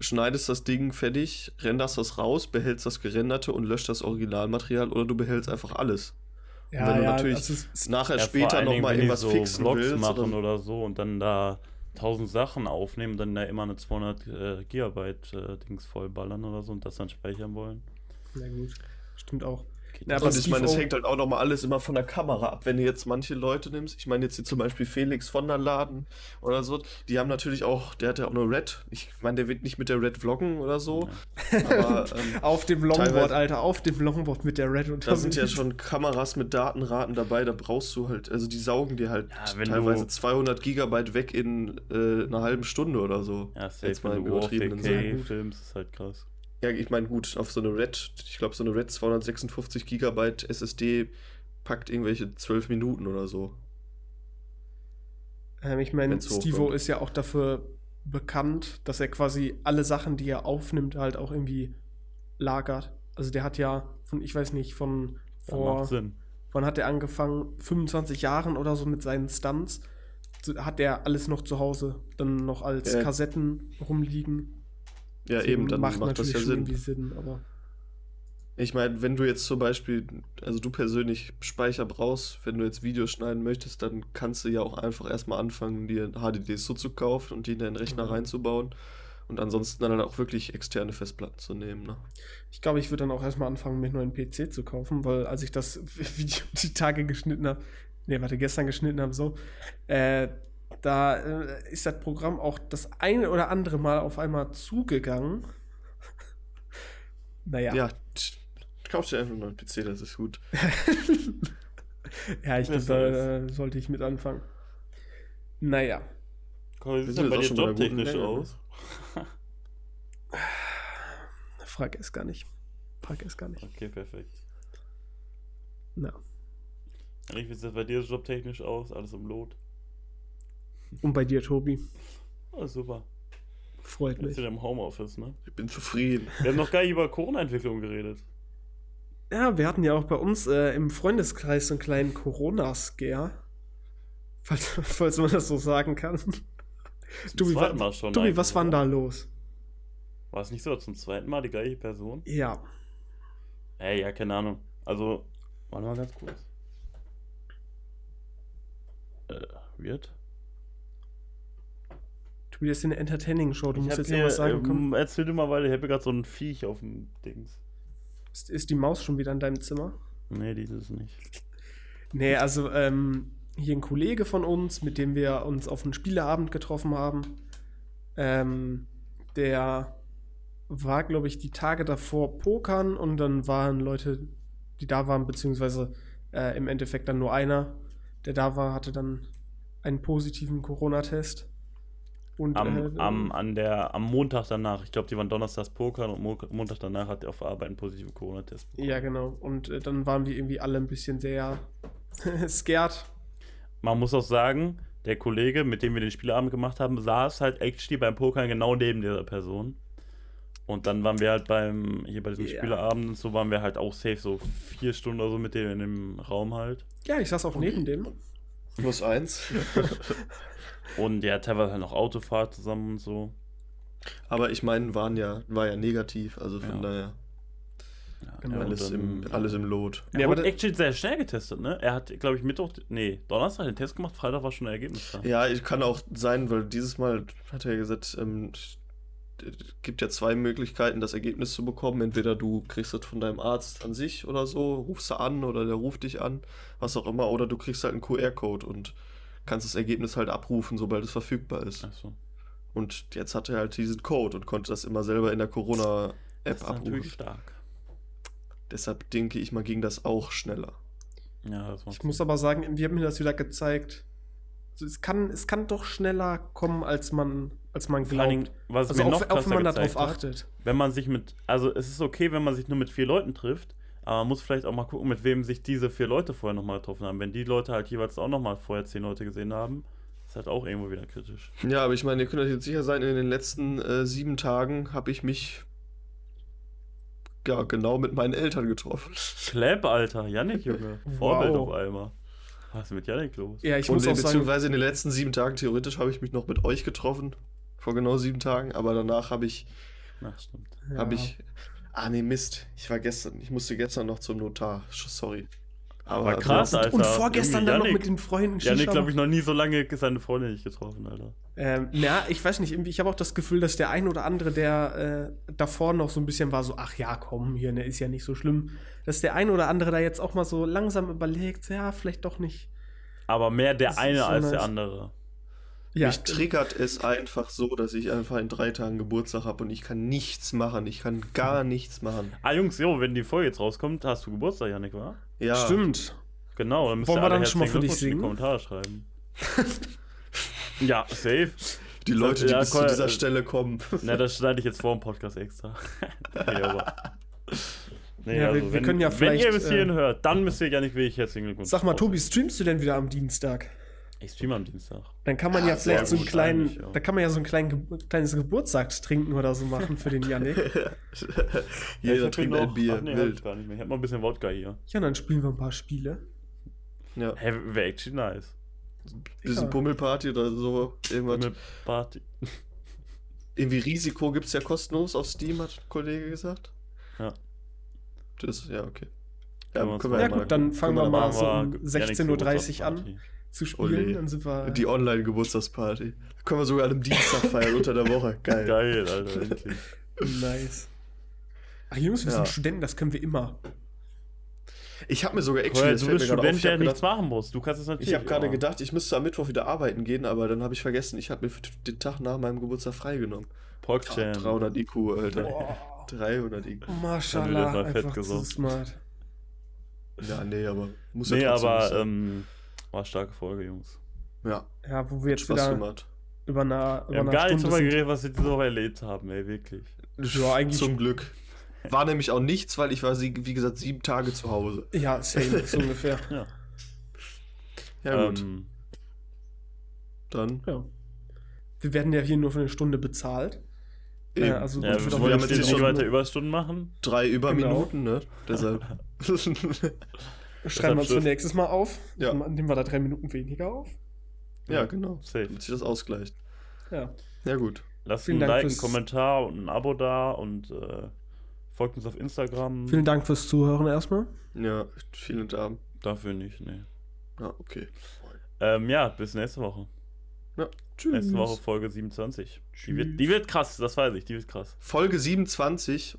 S1: schneidest das Ding fertig, renderst das raus, behältst das Gerenderte und löscht das Originalmaterial oder du behältst einfach alles. Und wenn du natürlich
S2: also es
S1: nachher
S3: Ja,
S1: später nochmal irgendwas
S3: so
S1: fixen
S3: Vlogs
S1: willst.
S3: machen
S1: oder,
S3: oder so und dann da tausend Sachen aufnehmen, dann da immer eine 200 äh, Gigabyte äh, Dings vollballern oder so und das dann speichern wollen.
S2: Na gut, stimmt auch. Ja,
S3: das?
S2: aber
S1: ich meine, es
S2: O-
S1: hängt halt auch nochmal alles immer von der Kamera ab. Wenn du jetzt manche Leute nimmst, ich meine jetzt hier zum Beispiel Felix von der Laden oder so, die haben natürlich auch, der hat ja auch eine Red. Ich meine, der wird nicht mit der Red vloggen oder so. Aber ähm,
S2: Auf dem Longboard, Alter, auf dem Longboard mit der Red und
S1: da sind ja schon Kameras mit Datenraten dabei, da brauchst du halt, also die saugen dir halt
S3: Ja,
S1: teilweise
S3: du-
S1: 200 Gigabyte weg in äh, einer halben Stunde oder so.
S3: Ja, safe,
S1: Jetzt mal
S3: wenn
S1: im übertriebenen
S3: 4K
S1: Sinne.
S3: filmst, ist halt krass.
S1: Ja, ich meine, gut, auf so eine Red, ich glaube, so eine Red 256 Gigabyte SSD packt irgendwelche 12 Minuten oder so.
S2: Ähm, ich meine, Stevo ist ja auch dafür bekannt, dass er quasi alle Sachen, die er aufnimmt, halt auch irgendwie lagert. Also der hat ja von, ich weiß nicht, von vor,
S3: macht Sinn.
S2: wann hat er angefangen? 25 Jahren oder so mit seinen Stunts. Hat er alles noch zu Hause, dann noch als
S1: Ja.
S2: Kassetten rumliegen.
S1: Ja,
S2: Deswegen
S1: eben, dann macht, das ja Sinn.
S2: Sinn,
S1: Ich meine, wenn du jetzt zum Beispiel, also du persönlich Speicher brauchst, wenn du jetzt Videos schneiden möchtest, dann kannst du ja auch einfach erstmal anfangen, dir HDDs so zu kaufen und die in deinen Rechner
S2: Mhm.
S1: reinzubauen. Und ansonsten dann auch wirklich externe Festplatten zu nehmen. Ne?
S2: ich glaube, ich würde dann auch erstmal anfangen, mir nur einen PC zu kaufen, weil als ich das Video die Tage geschnitten habe, nee, warte, gestern geschnitten habe, so, äh, da äh, ist das Programm auch das eine oder andere Mal auf einmal zugegangen. naja,
S1: Ja, tsch, kauf dir einfach einen neuen PC, das ist gut.
S2: ja, ich glaube,
S3: Besser
S2: da äh, sollte ich mit anfangen. Naja,
S3: Komm, wie
S1: Wir
S3: sieht denn bei dir jobtechnisch
S1: ne?
S3: aus?
S2: frag es gar nicht. Frag es gar nicht.
S3: Okay, perfekt.
S2: Na.
S3: Wie sieht das bei dir jobtechnisch aus? Alles im Lot?
S2: Und bei dir, Tobi,
S3: Oh, super.
S2: freut
S3: Jetzt
S2: mich.
S3: wieder im Homeoffice, ne?
S1: Ich bin zufrieden.
S3: Wir haben noch gar nicht über Corona-Entwicklung geredet.
S2: Ja, wir hatten ja auch bei uns äh, im Freundeskreis so einen kleinen Corona-Scare. Falls, falls man das so sagen kann. Tobi, wa
S3: zweiten Mal schon
S2: Tobi was war denn da los?
S3: War es nicht so zum zweiten Mal die gleiche Person?
S2: Ja.
S3: Ey, ja, keine Ahnung. Also, warte mal ganz kurz. Äh, weird.
S2: Tobi, das ist eine Entertaining-Show. Du
S3: Ich
S2: musst jetzt irgendwas sagen. Komm.
S3: ähm, erzähl dir mal weiter, ich habe gerade so ein Viech auf dem Dings.
S2: Ist, ist die Maus schon wieder in deinem Zimmer?
S3: Nee, dieses nicht.
S2: Nee, also ähm, hier ein Kollege von uns, mit dem wir uns auf einen Spieleabend getroffen haben, ähm, der war, glaube ich, die Tage davor pokern und dann waren Leute, die da waren, beziehungsweise äh, im Endeffekt dann nur einer, der da war, hatte dann einen positiven Corona-Test. Und
S3: Am,
S2: äh,
S3: am, an der, am Montag danach, ich glaube, die waren donnerstags pokern und Mo Montag danach hat er auf Arbeit einen positiven Corona-Test bekommen.
S2: ja, genau. Und äh, dann waren wir irgendwie alle ein bisschen sehr scared.
S3: Man muss auch sagen, der Kollege, mit dem wir den Spieleabend gemacht haben, saß halt actually beim Pokern genau neben dieser Person. Und dann waren wir halt beim, hier bei diesem. Spieleabend und so, waren wir halt auch safe, so vier Stunden oder so mit dem in dem Raum halt.
S2: Ja, ich saß auch neben dem.
S1: Plus eins.
S3: Und ja, teilweise halt noch Autofahrt zusammen und so.
S1: Aber ich meine, waren ja, war ja negativ, also von
S3: Ja.
S1: daher
S3: Ja,
S2: Genau.
S1: alles, im, alles im Lot.
S3: Er
S2: Ja, aber
S3: wurde actually sehr schnell getestet, ne? Er hat, glaube ich, Mittwoch, nee, Donnerstag den Test gemacht, Freitag war schon ein Ergebnis da.
S1: Ja, ich kann auch sein, weil dieses Mal hat er gesagt, ähm, gibt ja zwei Möglichkeiten, das Ergebnis zu bekommen. Entweder du kriegst das von deinem Arzt an sich oder so, rufst du an oder der ruft dich an, was auch immer, oder du kriegst halt einen QR-Code und kannst das Ergebnis halt abrufen, sobald es verfügbar ist.
S3: Achso.
S1: Und jetzt hat er halt diesen Code und konnte das immer selber in der
S3: Das
S1: Corona-App
S3: ist natürlich
S1: abrufen.
S3: stark.
S1: Deshalb denke ich mal, ging das auch schneller.
S3: Ja, das macht
S2: Ich muss aber sagen, wir haben mir das wieder gezeigt. Es kann, es kann doch schneller kommen, als man, als man
S3: Vor allen Dingen,
S2: glaubt.
S3: was
S2: Also
S3: mir noch
S2: auch, wenn man darauf
S3: hat,
S2: achtet.
S3: wenn man sich mit, also es ist okay, wenn man sich nur mit vier Leuten trifft, aber man muss vielleicht auch mal gucken, mit wem sich diese vier Leute vorher nochmal getroffen haben. Wenn die Leute halt jeweils auch nochmal vorher zehn Leute gesehen haben, ist halt auch irgendwo wieder kritisch.
S1: Ja, aber ich meine, ihr könnt euch jetzt sicher sein, in den letzten äh, sieben Tagen habe ich mich ja genau mit meinen Eltern getroffen.
S3: Clap, Alter, Yannick, Junge. Vorbild
S2: Wow.
S3: auf einmal. Was ist mit Yannick los?
S2: Ja, ich
S1: Und
S2: muss auch sagen,
S1: beziehungsweise in den letzten sieben Tagen, theoretisch, habe ich mich noch mit euch getroffen. Vor genau sieben Tagen, aber danach habe ich,
S3: Na, stimmt.
S2: ja,
S1: habe ich. Ah, nee, Mist. Ich war gestern, ich musste gestern noch zum Notar. Sorry.
S3: Aber krass,
S2: und,
S3: Alter.
S2: und vorgestern dann noch mit den Freunden Shisha
S3: glaube ich, noch nie so lange seine Freundin nicht getroffen, Alter.
S2: Ähm, na, ich weiß nicht, irgendwie, ich habe auch das Gefühl, dass der ein oder andere, der äh, davor noch so ein bisschen war, so, ach ja, komm, hier, ne, ist ja nicht so schlimm, dass der ein oder andere da jetzt auch mal so langsam überlegt, ja, vielleicht doch nicht.
S3: Aber mehr der
S2: Das
S3: eine
S2: so
S3: als der
S2: nice.
S3: andere.
S2: Ja,
S1: Mich triggert es einfach so, dass ich einfach in drei Tagen Geburtstag habe und ich kann nichts machen. Ich kann gar nichts machen.
S3: Ah, Jungs, jo, wenn die Folge jetzt rauskommt, hast du Geburtstag, Yannick, wa?
S1: Ja,
S2: stimmt.
S3: Genau, dann müsst
S2: Wollen
S3: ihr
S2: wir dann schon mal für dich
S3: die Kommentare schreiben. ja, safe.
S1: Die Leute, die
S3: Ja,
S1: bis zu dieser
S3: äh,
S1: Stelle kommen.
S3: Na, das schneide ich jetzt vor dem Podcast extra. nee, aber. Nee,
S2: Ja, wir- wir
S3: wenn,
S2: können ja
S3: Wenn ihr
S2: vielleicht,
S3: bis hierhin
S2: äh,
S3: hört, dann müsst ihr ja nicht wirklich herzlichen Glückwunsch.
S2: Sag mal, Tobi, streamst du denn wieder am Dienstag?
S3: Ich streame am Dienstag.
S2: Dann kann man ja
S1: sehr
S2: vielleicht so einen kleinen,
S3: ja.
S2: da kann man ja so ein klein, kleines Geburtstagstrinken oder so machen für den Yannick.
S1: Jeder
S3: hab
S1: trinkt ein Bier.
S3: Ach, nee, hab
S1: wild.
S3: ich gar nicht mehr. Ich hab noch ein bisschen Wodka hier.
S2: Ja, dann spielen wir ein paar Spiele.
S1: Ja.
S3: Hä, wäre actually nice.
S1: Bisschen
S2: Ja.
S1: Pummelparty oder so. Irgendwas.
S3: Mit Party.
S1: Irgendwie Risiko gibt es ja kostenlos auf Steam, hat ein Kollege gesagt.
S3: Ja.
S1: Das, ja, okay.
S3: Können wir uns mal-
S2: Ja,
S1: mal
S2: gut, dann fangen wir mal
S1: da
S2: so um
S3: Yannicks
S2: 16.30 Uhr an. Zu spielen.
S1: Ole.
S2: Dann sind wir.
S1: Die Online-Geburtstagsparty. Können wir sogar an einem Dienstag feiern unter der Woche. Geil.
S3: Geil, Alter, endlich.
S2: Nice. Ach Jungs, wir
S1: Ja.
S2: sind Studenten, das können wir immer.
S1: Ich habe mir sogar
S3: Cool,
S1: actually, jetzt
S3: du bist
S1: auf,
S3: Student,
S1: ich
S3: der
S1: habe
S3: nichts machen muss. Du kannst es natürlich.
S1: ich habe gerade gedacht, ich müsste am Mittwoch wieder arbeiten gehen, aber dann habe ich vergessen, ich habe mir für den Tag nach meinem Geburtstag freigenommen.
S3: Polkjam.
S1: 300 IQ, Alter.
S2: Boah.
S1: 300 IQ.
S2: Maschallah,
S3: er fett
S2: einfach zu smart.
S1: Ja, nee, aber muss
S3: Nee,
S1: ja trotzdem
S3: aber ähm, war starke Folge, Jungs.
S1: ja,
S2: Ja, wo wir jetzt
S1: Spaß
S2: wieder
S1: gemacht.
S2: über eine, über
S3: Wir haben
S2: eine
S3: gar nicht
S2: Stunde
S3: drüber
S2: sind.
S3: geredet, was wir diese Woche erlebt haben, ey, wirklich.
S2: Ja, eigentlich-
S1: Zum Glück. War nämlich auch nichts, weil ich war, sie- wie gesagt, sieben Tage zu Hause.
S2: Ja, same, so ungefähr.
S3: Ja.
S1: Ja, gut.
S3: Ähm,
S1: Dann.
S2: Ja. Wir werden ja hier nur für eine Stunde bezahlt.
S1: Eben.
S2: Ja, also
S3: ja, wir wollen
S1: haben
S3: jetzt nicht weiter Überstunden machen.
S1: drei Überminuten,
S2: Genau.
S1: ne? Deshalb.
S2: Schreiben wir uns für nächstes Mal auf.
S1: Ja.
S2: Dann nehmen wir da drei Minuten weniger auf.
S1: ja, genau.
S3: Safe.
S1: Damit sich das ausgleicht.
S2: Ja.
S1: Ja, gut.
S3: Lasst
S2: Vielen
S3: ein
S2: Dank
S3: Like, einen Kommentar und ein Abo da und äh, folgt uns auf Instagram.
S2: Vielen Dank fürs Zuhören erstmal.
S1: Ja, vielen Dank.
S3: Dafür nicht, nee.
S1: Ja, okay.
S3: Ähm, ja, bis nächste Woche.
S1: Ja, tschüss.
S3: Nächste Woche Folge 27. Die wird, die wird krass, das weiß ich, die wird krass.
S1: Folge 27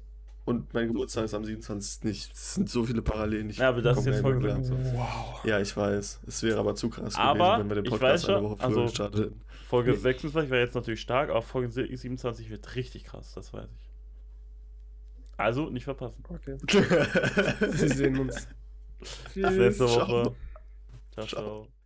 S1: und mein Geburtstag ist am 27. nicht. Es sind so viele Parallelen. Ich
S3: Ja, aber das ist jetzt
S1: klar.
S3: 27.
S2: Wow.
S1: Ja, ich weiß. Es wäre aber zu krass
S3: Aber
S1: gewesen, wenn wir den
S3: ich
S1: Podcast
S3: weiß
S1: eine
S3: schon,
S1: Woche früher
S3: also-
S1: gestartet hätten.
S3: Folge 26 wäre jetzt natürlich stark, aber Folge 27 wird richtig krass, das weiß ich. Also, nicht verpassen.
S2: Okay. Wir sehen uns.
S3: Bis nächste. Woche. ciao.
S1: Ciao.
S3: ciao.